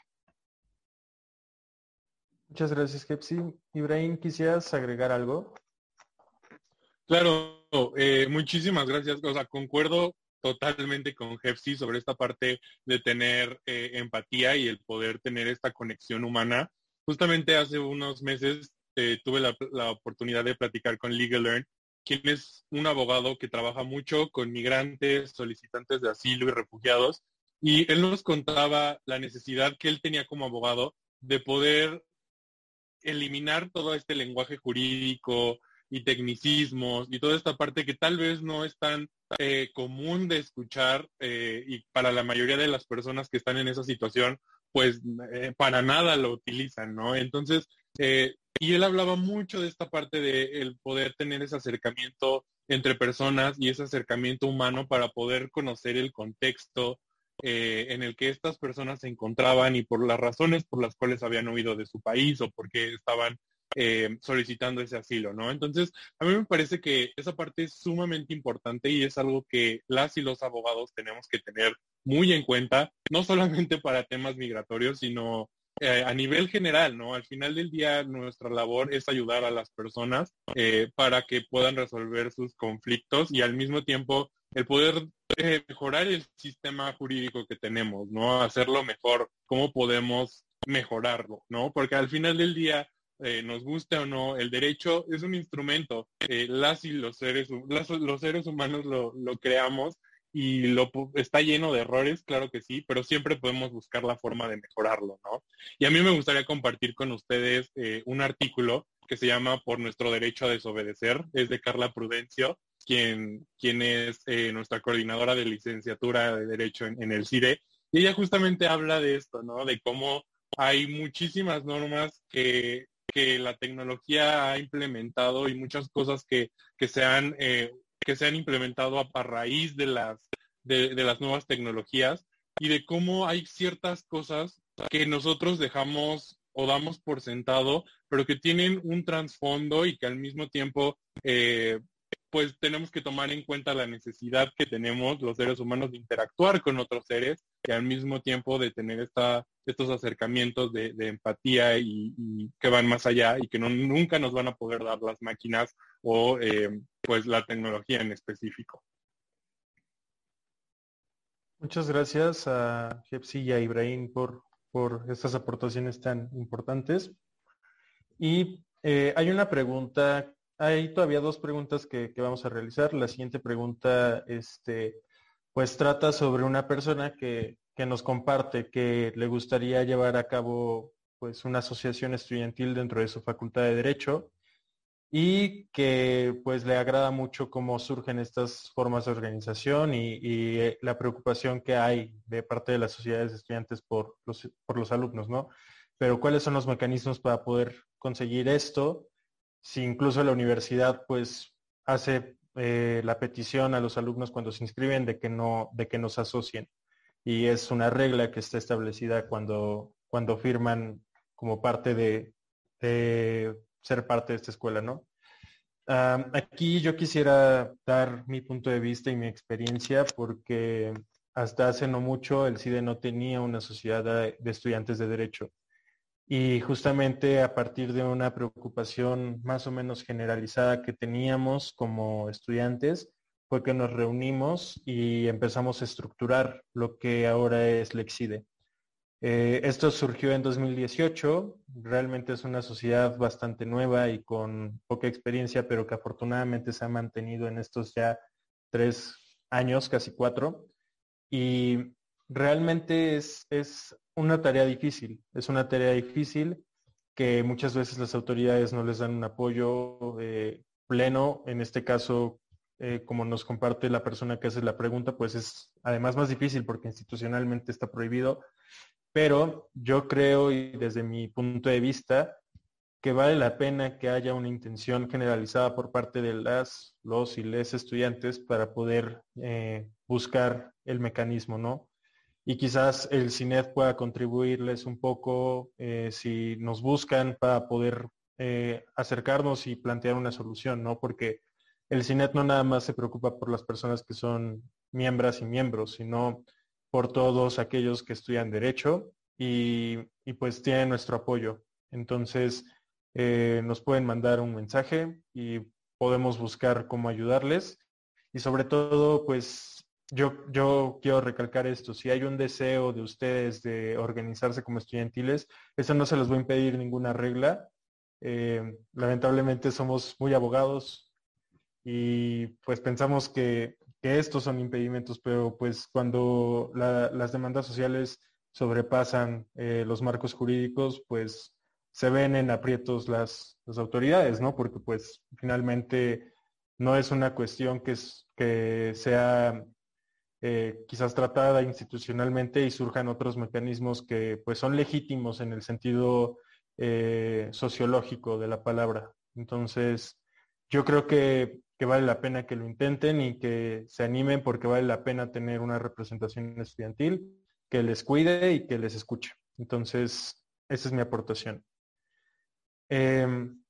Muchas gracias, Kepsi. Ibrahim, ¿quisieras agregar algo? Claro, eh, muchísimas gracias. O sea, concuerdo totalmente con Jepsi sobre esta parte de tener eh, empatía y el poder tener esta conexión humana. Justamente hace unos meses eh, tuve la, oportunidad de platicar con Legal Learn quien es un abogado que trabaja mucho con migrantes, solicitantes de asilo y refugiados, y él nos contaba la necesidad que él tenía como abogado de poder eliminar todo este lenguaje jurídico y tecnicismos y toda esta parte que tal vez no es tan eh, común de escuchar eh, y para la mayoría de las personas que están en esa situación, pues eh, para nada lo utilizan, ¿no? Entonces, y él hablaba mucho de esta parte de el poder tener ese acercamiento entre personas y ese acercamiento humano para poder conocer el contexto eh, en el que estas personas se encontraban y por las razones por las cuales habían huido de su país o porque estaban eh, solicitando ese asilo, ¿no? Entonces, a mí me parece que esa parte es sumamente importante y es algo que las y los abogados tenemos que tener muy en cuenta, no solamente para temas migratorios, sino eh, a nivel general, ¿no? Al final del día nuestra labor es ayudar a las personas eh, para que puedan resolver sus conflictos y al mismo tiempo el poder eh, mejorar el sistema jurídico que tenemos, ¿no? Hacerlo mejor, cómo podemos mejorarlo, ¿no? Porque al final del día nos guste o no, el derecho es un instrumento. las y los seres, los seres humanos lo, lo creamos y lo está lleno de errores, claro que sí, pero siempre podemos buscar la forma de mejorarlo, ¿no? Y a mí me gustaría compartir con ustedes eh, un artículo que se llama Por nuestro derecho a desobedecer, es de Carla Prudencio, quien, quien es eh, nuestra coordinadora de licenciatura de Derecho en, el CIDE, y ella justamente habla de esto, ¿no? De cómo hay muchísimas normas que, que la tecnología ha implementado y muchas cosas que, que se han eh, que se han implementado a, raíz de las, de, las nuevas tecnologías y de cómo hay ciertas cosas que nosotros dejamos o damos por sentado, pero que tienen un trasfondo y que al mismo tiempo eh, pues tenemos que tomar en cuenta la necesidad que tenemos los seres humanos de interactuar con otros seres y al mismo tiempo de tener esta, estos acercamientos de, empatía y, que van más allá y que no, nunca nos van a poder dar las máquinas o eh, pues la tecnología en específico. Muchas gracias a Jepsi y a Ibrahim por, por estas aportaciones tan importantes. Y eh, hay una pregunta hay todavía dos preguntas que, vamos a realizar. La siguiente pregunta, este, pues trata sobre una persona que, nos comparte que le gustaría llevar a cabo pues una asociación estudiantil dentro de su facultad de Derecho y que pues le agrada mucho cómo surgen estas formas de organización y, eh, la preocupación que hay de parte de las sociedades estudiantes por los, por los alumnos, ¿no? Pero cuáles son los mecanismos para poder conseguir esto si incluso la universidad pues hace eh, la petición a los alumnos cuando se inscriben de que no, de que nos asocien. Y es una regla que está establecida cuando, cuando firman como parte de, ser parte de esta escuela, ¿no? aquí yo quisiera dar mi punto de vista y mi experiencia porque hasta hace no mucho el CIDE no tenía una sociedad de estudiantes de derecho. Y justamente a partir de una preocupación más o menos generalizada que teníamos como estudiantes, fue que nos reunimos y empezamos a estructurar lo que ahora es Lexide. Eh, esto surgió en 2018, realmente es una sociedad bastante nueva y con poca experiencia, pero que afortunadamente se ha mantenido en estos ya tres años, casi cuatro. Y realmente es, es una tarea difícil, es una tarea difícil que muchas veces las autoridades no les dan un apoyo eh, pleno. En este caso, eh, como nos comparte la persona que hace la pregunta, pues es además más difícil porque institucionalmente está prohibido. Pero yo creo, y desde mi punto de vista, que vale la pena que haya una intención generalizada por parte de las, los y les estudiantes para poder eh, buscar el mecanismo, ¿no? Y quizás el CINED pueda contribuirles un poco eh, si nos buscan para poder eh, acercarnos y plantear una solución, ¿no? Porque el CINED no nada más se preocupa por las personas que son miembros y miembros, sino por todos aquellos que estudian derecho y, pues tienen nuestro apoyo. Entonces, eh, nos pueden mandar un mensaje y podemos buscar cómo ayudarles. Y sobre todo, pues yo, quiero recalcar esto, si hay un deseo de ustedes de organizarse como estudiantiles, eso no se les va a impedir ninguna regla. Eh, lamentablemente somos muy abogados y pues pensamos que, estos son impedimentos, pero pues cuando las demandas sociales sobrepasan eh, los marcos jurídicos, pues se ven en aprietos las, autoridades, ¿no? Porque pues finalmente no es una cuestión que, es, que sea eh, quizás tratada institucionalmente y surjan otros mecanismos que pues son legítimos en el sentido eh, sociológico de la palabra. Entonces, yo creo que, vale la pena que lo intenten y que se animen porque vale la pena tener una representación estudiantil que les cuide y que les escuche. Entonces, esa es mi aportación. Em,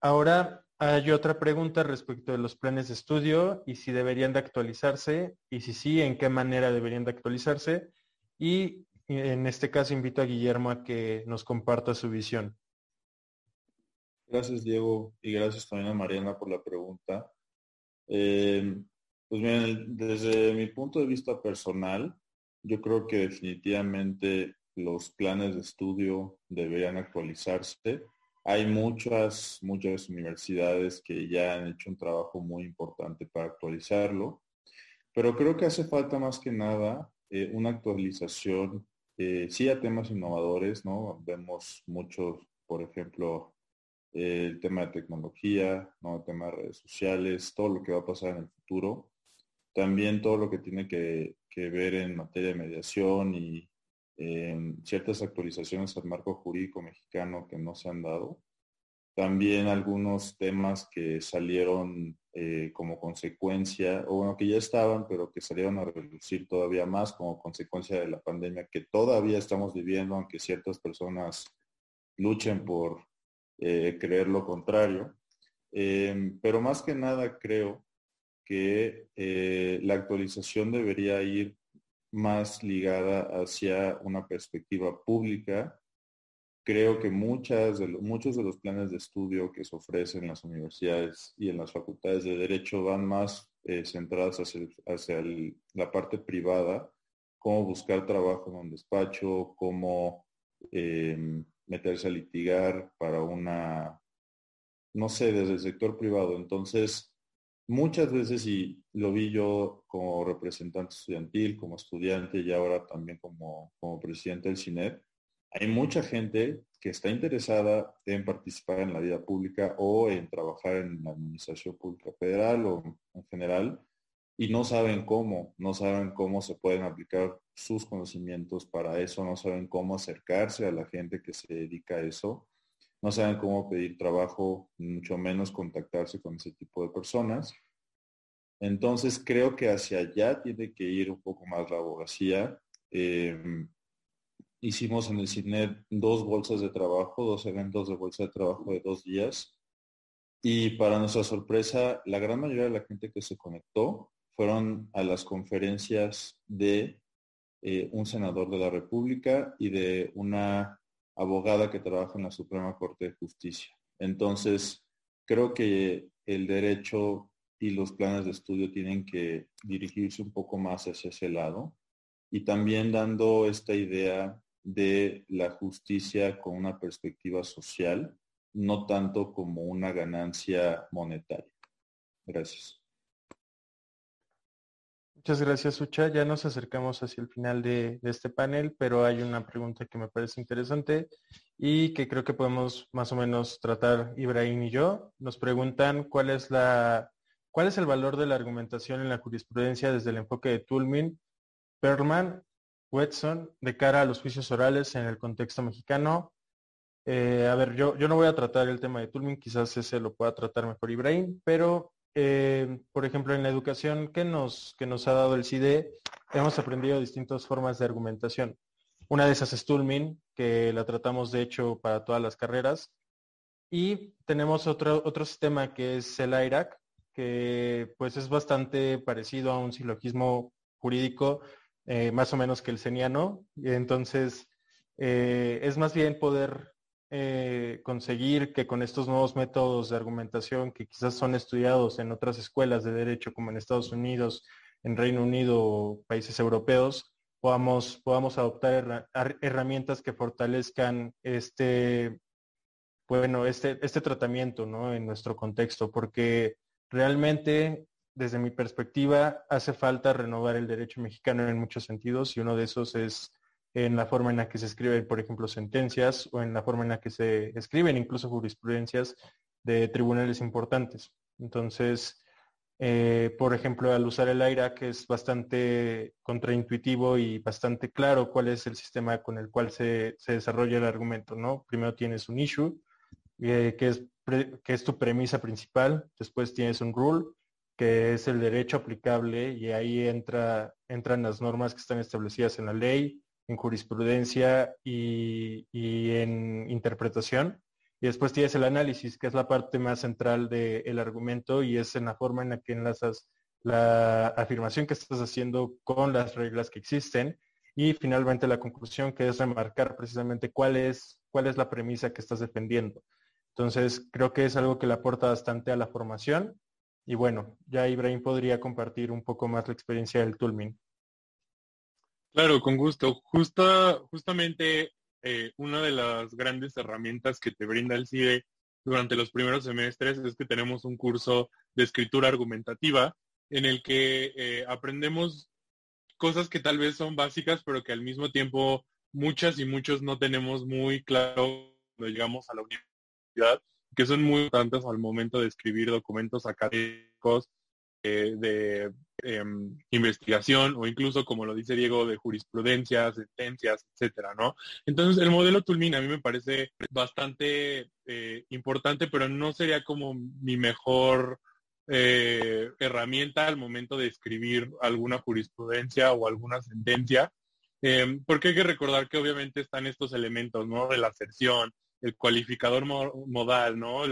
ahora hay otra pregunta respecto de los planes de estudio y si deberían de actualizarse y si sí, en qué manera deberían de actualizarse. Y en este caso invito a Guillermo a que nos comparta su visión. Gracias, Diego, y gracias también a Mariana por la pregunta. Eh, pues miren, desde mi punto de vista personal, yo creo que definitivamente los planes de estudio deberían actualizarse. Hay muchas, muchas universidades que ya han hecho un trabajo muy importante para actualizarlo, pero creo que hace falta más que nada eh, una actualización, eh, sí a temas innovadores, ¿no? Vemos muchos, por ejemplo, el tema de tecnología, ¿no? el tema de redes sociales, todo lo que va a pasar en el futuro. También todo lo que tiene que, ver en materia de mediación y ciertas actualizaciones al marco jurídico mexicano que no se han dado. También algunos temas que salieron eh, como consecuencia, o bueno, que ya estaban, pero que salieron a reducir todavía más como consecuencia de la pandemia que todavía estamos viviendo, aunque ciertas personas luchen por eh, creer lo contrario. Em, pero más que nada creo que eh, la actualización debería ir más ligada hacia una perspectiva pública. Creo que muchas muchos de los planes de estudio que se ofrecen en las universidades y en las facultades de derecho van más eh, centradas hacia, hacia la parte privada, cómo buscar trabajo en un despacho, cómo em, meterse a litigar para una, no sé, desde el sector privado. Entonces, muchas veces, y lo vi yo como representante estudiantil, como estudiante y ahora también como, como presidente del CINEP, hay mucha gente que está interesada en participar en la vida pública o en trabajar en la administración pública federal o en general, y no saben cómo, no saben cómo se pueden aplicar sus conocimientos para eso, no saben cómo acercarse a la gente que se dedica a eso, no saben cómo pedir trabajo, mucho menos contactarse con ese tipo de personas. Entonces creo que hacia allá tiene que ir un poco más la abogacía. Em, hicimos en el CINET dos bolsas de trabajo, dos eventos de bolsa de trabajo de dos días. Y para nuestra sorpresa, la gran mayoría de la gente que se conectó fueron a las conferencias de eh, un senador de la República y de una abogada que trabaja en la Suprema Corte de Justicia. Entonces, creo que el derecho y los planes de estudio tienen que dirigirse un poco más hacia ese lado y también dando esta idea de la justicia con una perspectiva social, no tanto como una ganancia monetaria. Gracias. Muchas gracias, Ucha. Ya nos acercamos hacia el final de, este panel, pero hay una pregunta que me parece interesante y que creo que podemos más o menos tratar Ibrahim y yo. Nos preguntan cuál es la cuál es el valor de la argumentación en la jurisprudencia desde el enfoque de Tulmin, Perlman, Wetson, de cara a los juicios orales en el contexto mexicano. Eh, a ver, yo, yo no voy a tratar el tema de Tulmin, quizás ese lo pueda tratar mejor Ibrahim, pero eh, por ejemplo, en la educación que nos, que nos ha dado el CIDE, hemos aprendido distintas formas de argumentación. Una de esas es Tulmin, que la tratamos de hecho para todas las carreras. Y tenemos otro, otro sistema que es el IRAC, que pues es bastante parecido a un silogismo jurídico, eh, más o menos que el seniano. Entonces, eh, es más bien poder eh, conseguir que con estos nuevos métodos de argumentación que quizás son estudiados en otras escuelas de derecho como en Estados Unidos, en Reino Unido o países europeos, podamos, podamos adoptar herramientas que fortalezcan este, bueno, este, este tratamiento ¿no? en nuestro contexto, porque realmente, desde mi perspectiva, hace falta renovar el derecho mexicano en muchos sentidos y uno de esos es en la forma en la que se escriben, por ejemplo, sentencias o en la forma en la que se escriben incluso jurisprudencias de tribunales importantes. Entonces, eh, por ejemplo, al usar el AIRA, que es bastante contraintuitivo y bastante claro cuál es el sistema con el cual se, desarrolla el argumento, ¿no? Primero tienes un issue, eh, que, es que es tu premisa principal, después tienes un rule, que es el derecho aplicable y ahí entra, entran las normas que están establecidas en la ley, en jurisprudencia y, en interpretación. Y después tienes el análisis, que es la parte más central del argumento y es en la forma en la que enlazas la afirmación que estás haciendo con las reglas que existen. Y finalmente la conclusión, que es remarcar precisamente cuál es, cuál es la premisa que estás defendiendo. Entonces, creo que es algo que le aporta bastante a la formación. Y bueno, ya Ibrahim podría compartir un poco más la experiencia del Tulmin. Claro, con gusto. Justa, justamente eh, una de las grandes herramientas que te brinda el CIDE durante los primeros semestres es que tenemos un curso de escritura argumentativa en el que eh, aprendemos cosas que tal vez son básicas, pero que al mismo tiempo muchas y muchos no tenemos muy claro cuando llegamos a la universidad, que son muy importantes al momento de escribir documentos académicos eh, de em, investigación o incluso, como lo dice Diego, de jurisprudencia, sentencias, etcétera, ¿no? Entonces, el modelo Tulmin a mí me parece bastante eh, importante, pero no sería como mi mejor eh, herramienta al momento de escribir alguna jurisprudencia o alguna sentencia, em, porque hay que recordar que obviamente están estos elementos, ¿no? De la aserción, el cualificador modal, ¿no?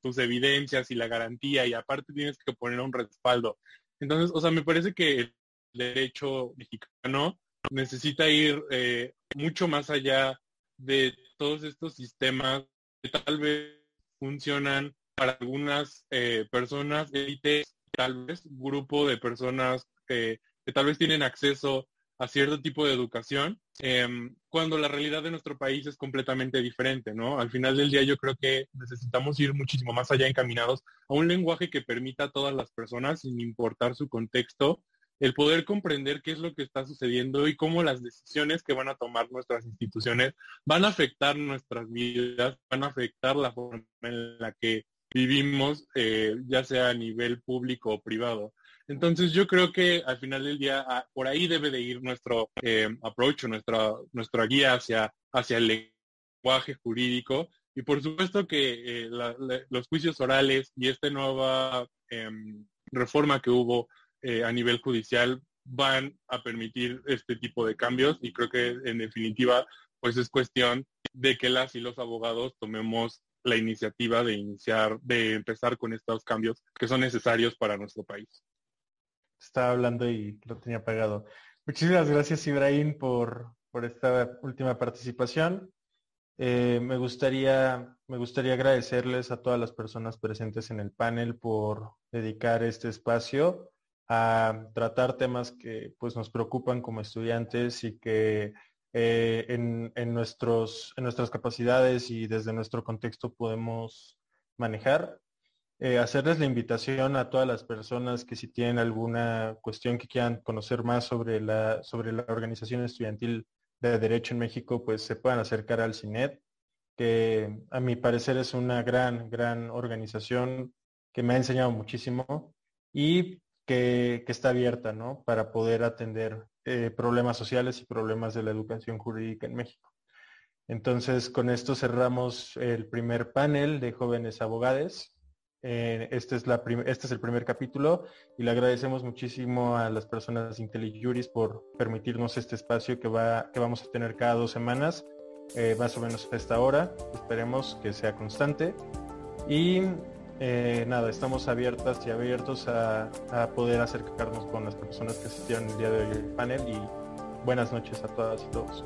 tus evidencias y la garantía y aparte tienes que poner un respaldo. Entonces, o sea, me parece que el derecho mexicano necesita ir eh, mucho más allá de todos estos sistemas que tal vez funcionan para algunas eh, personas, élites, tal vez grupo de personas que tal vez tienen acceso a cierto tipo de educación, em, cuando la realidad de nuestro país es completamente diferente, ¿no? Al final del día yo creo que necesitamos ir muchísimo más allá encaminados a un lenguaje que permita a todas las personas, sin importar su contexto, el poder comprender qué es lo que está sucediendo y cómo las decisiones que van a tomar nuestras instituciones van a afectar nuestras vidas, van a afectar la forma en la que vivimos, eh, ya sea a nivel público o privado. Entonces yo creo que al final del día ah, por ahí debe de ir nuestro eh, approach, nuestra, nuestra guía hacia, hacia el lenguaje jurídico. Y por supuesto que eh, los juicios orales y esta nueva em, reforma que hubo eh, a nivel judicial van a permitir este tipo de cambios y creo que en definitiva pues es cuestión de que las y los abogados tomemos la iniciativa de iniciar, de empezar con estos cambios que son necesarios para nuestro país estaba hablando y lo tenía apagado. Muchísimas gracias Ibrahim por, por esta última participación. Eh, me, gustaría, me gustaría agradecerles a todas las personas presentes en el panel por dedicar este espacio a tratar temas que pues, nos preocupan como estudiantes y que eh, en, en, nuestros, en nuestras capacidades y desde nuestro contexto podemos manejar. Eh, hacerles la invitación a todas las personas que si tienen alguna cuestión que quieran conocer más sobre la, sobre la organización estudiantil de Derecho en México, pues se puedan acercar al CINET, que a mi parecer es una gran, gran organización que me ha enseñado muchísimo y que, está abierta, ¿no? Para poder atender eh, problemas sociales y problemas de la educación jurídica en México. Entonces, con esto cerramos el primer panel de jóvenes abogados. Este, este es el primer capítulo y le agradecemos muchísimo a las personas de IntelliJuris por permitirnos este espacio que, va, que vamos a tener cada dos semanas, eh, más o menos a esta hora. Esperemos que sea constante. Y eh, nada, estamos abiertas y abiertos a, a, poder acercarnos con las personas que asistieron el día de hoy al panel y buenas noches a todas y todos.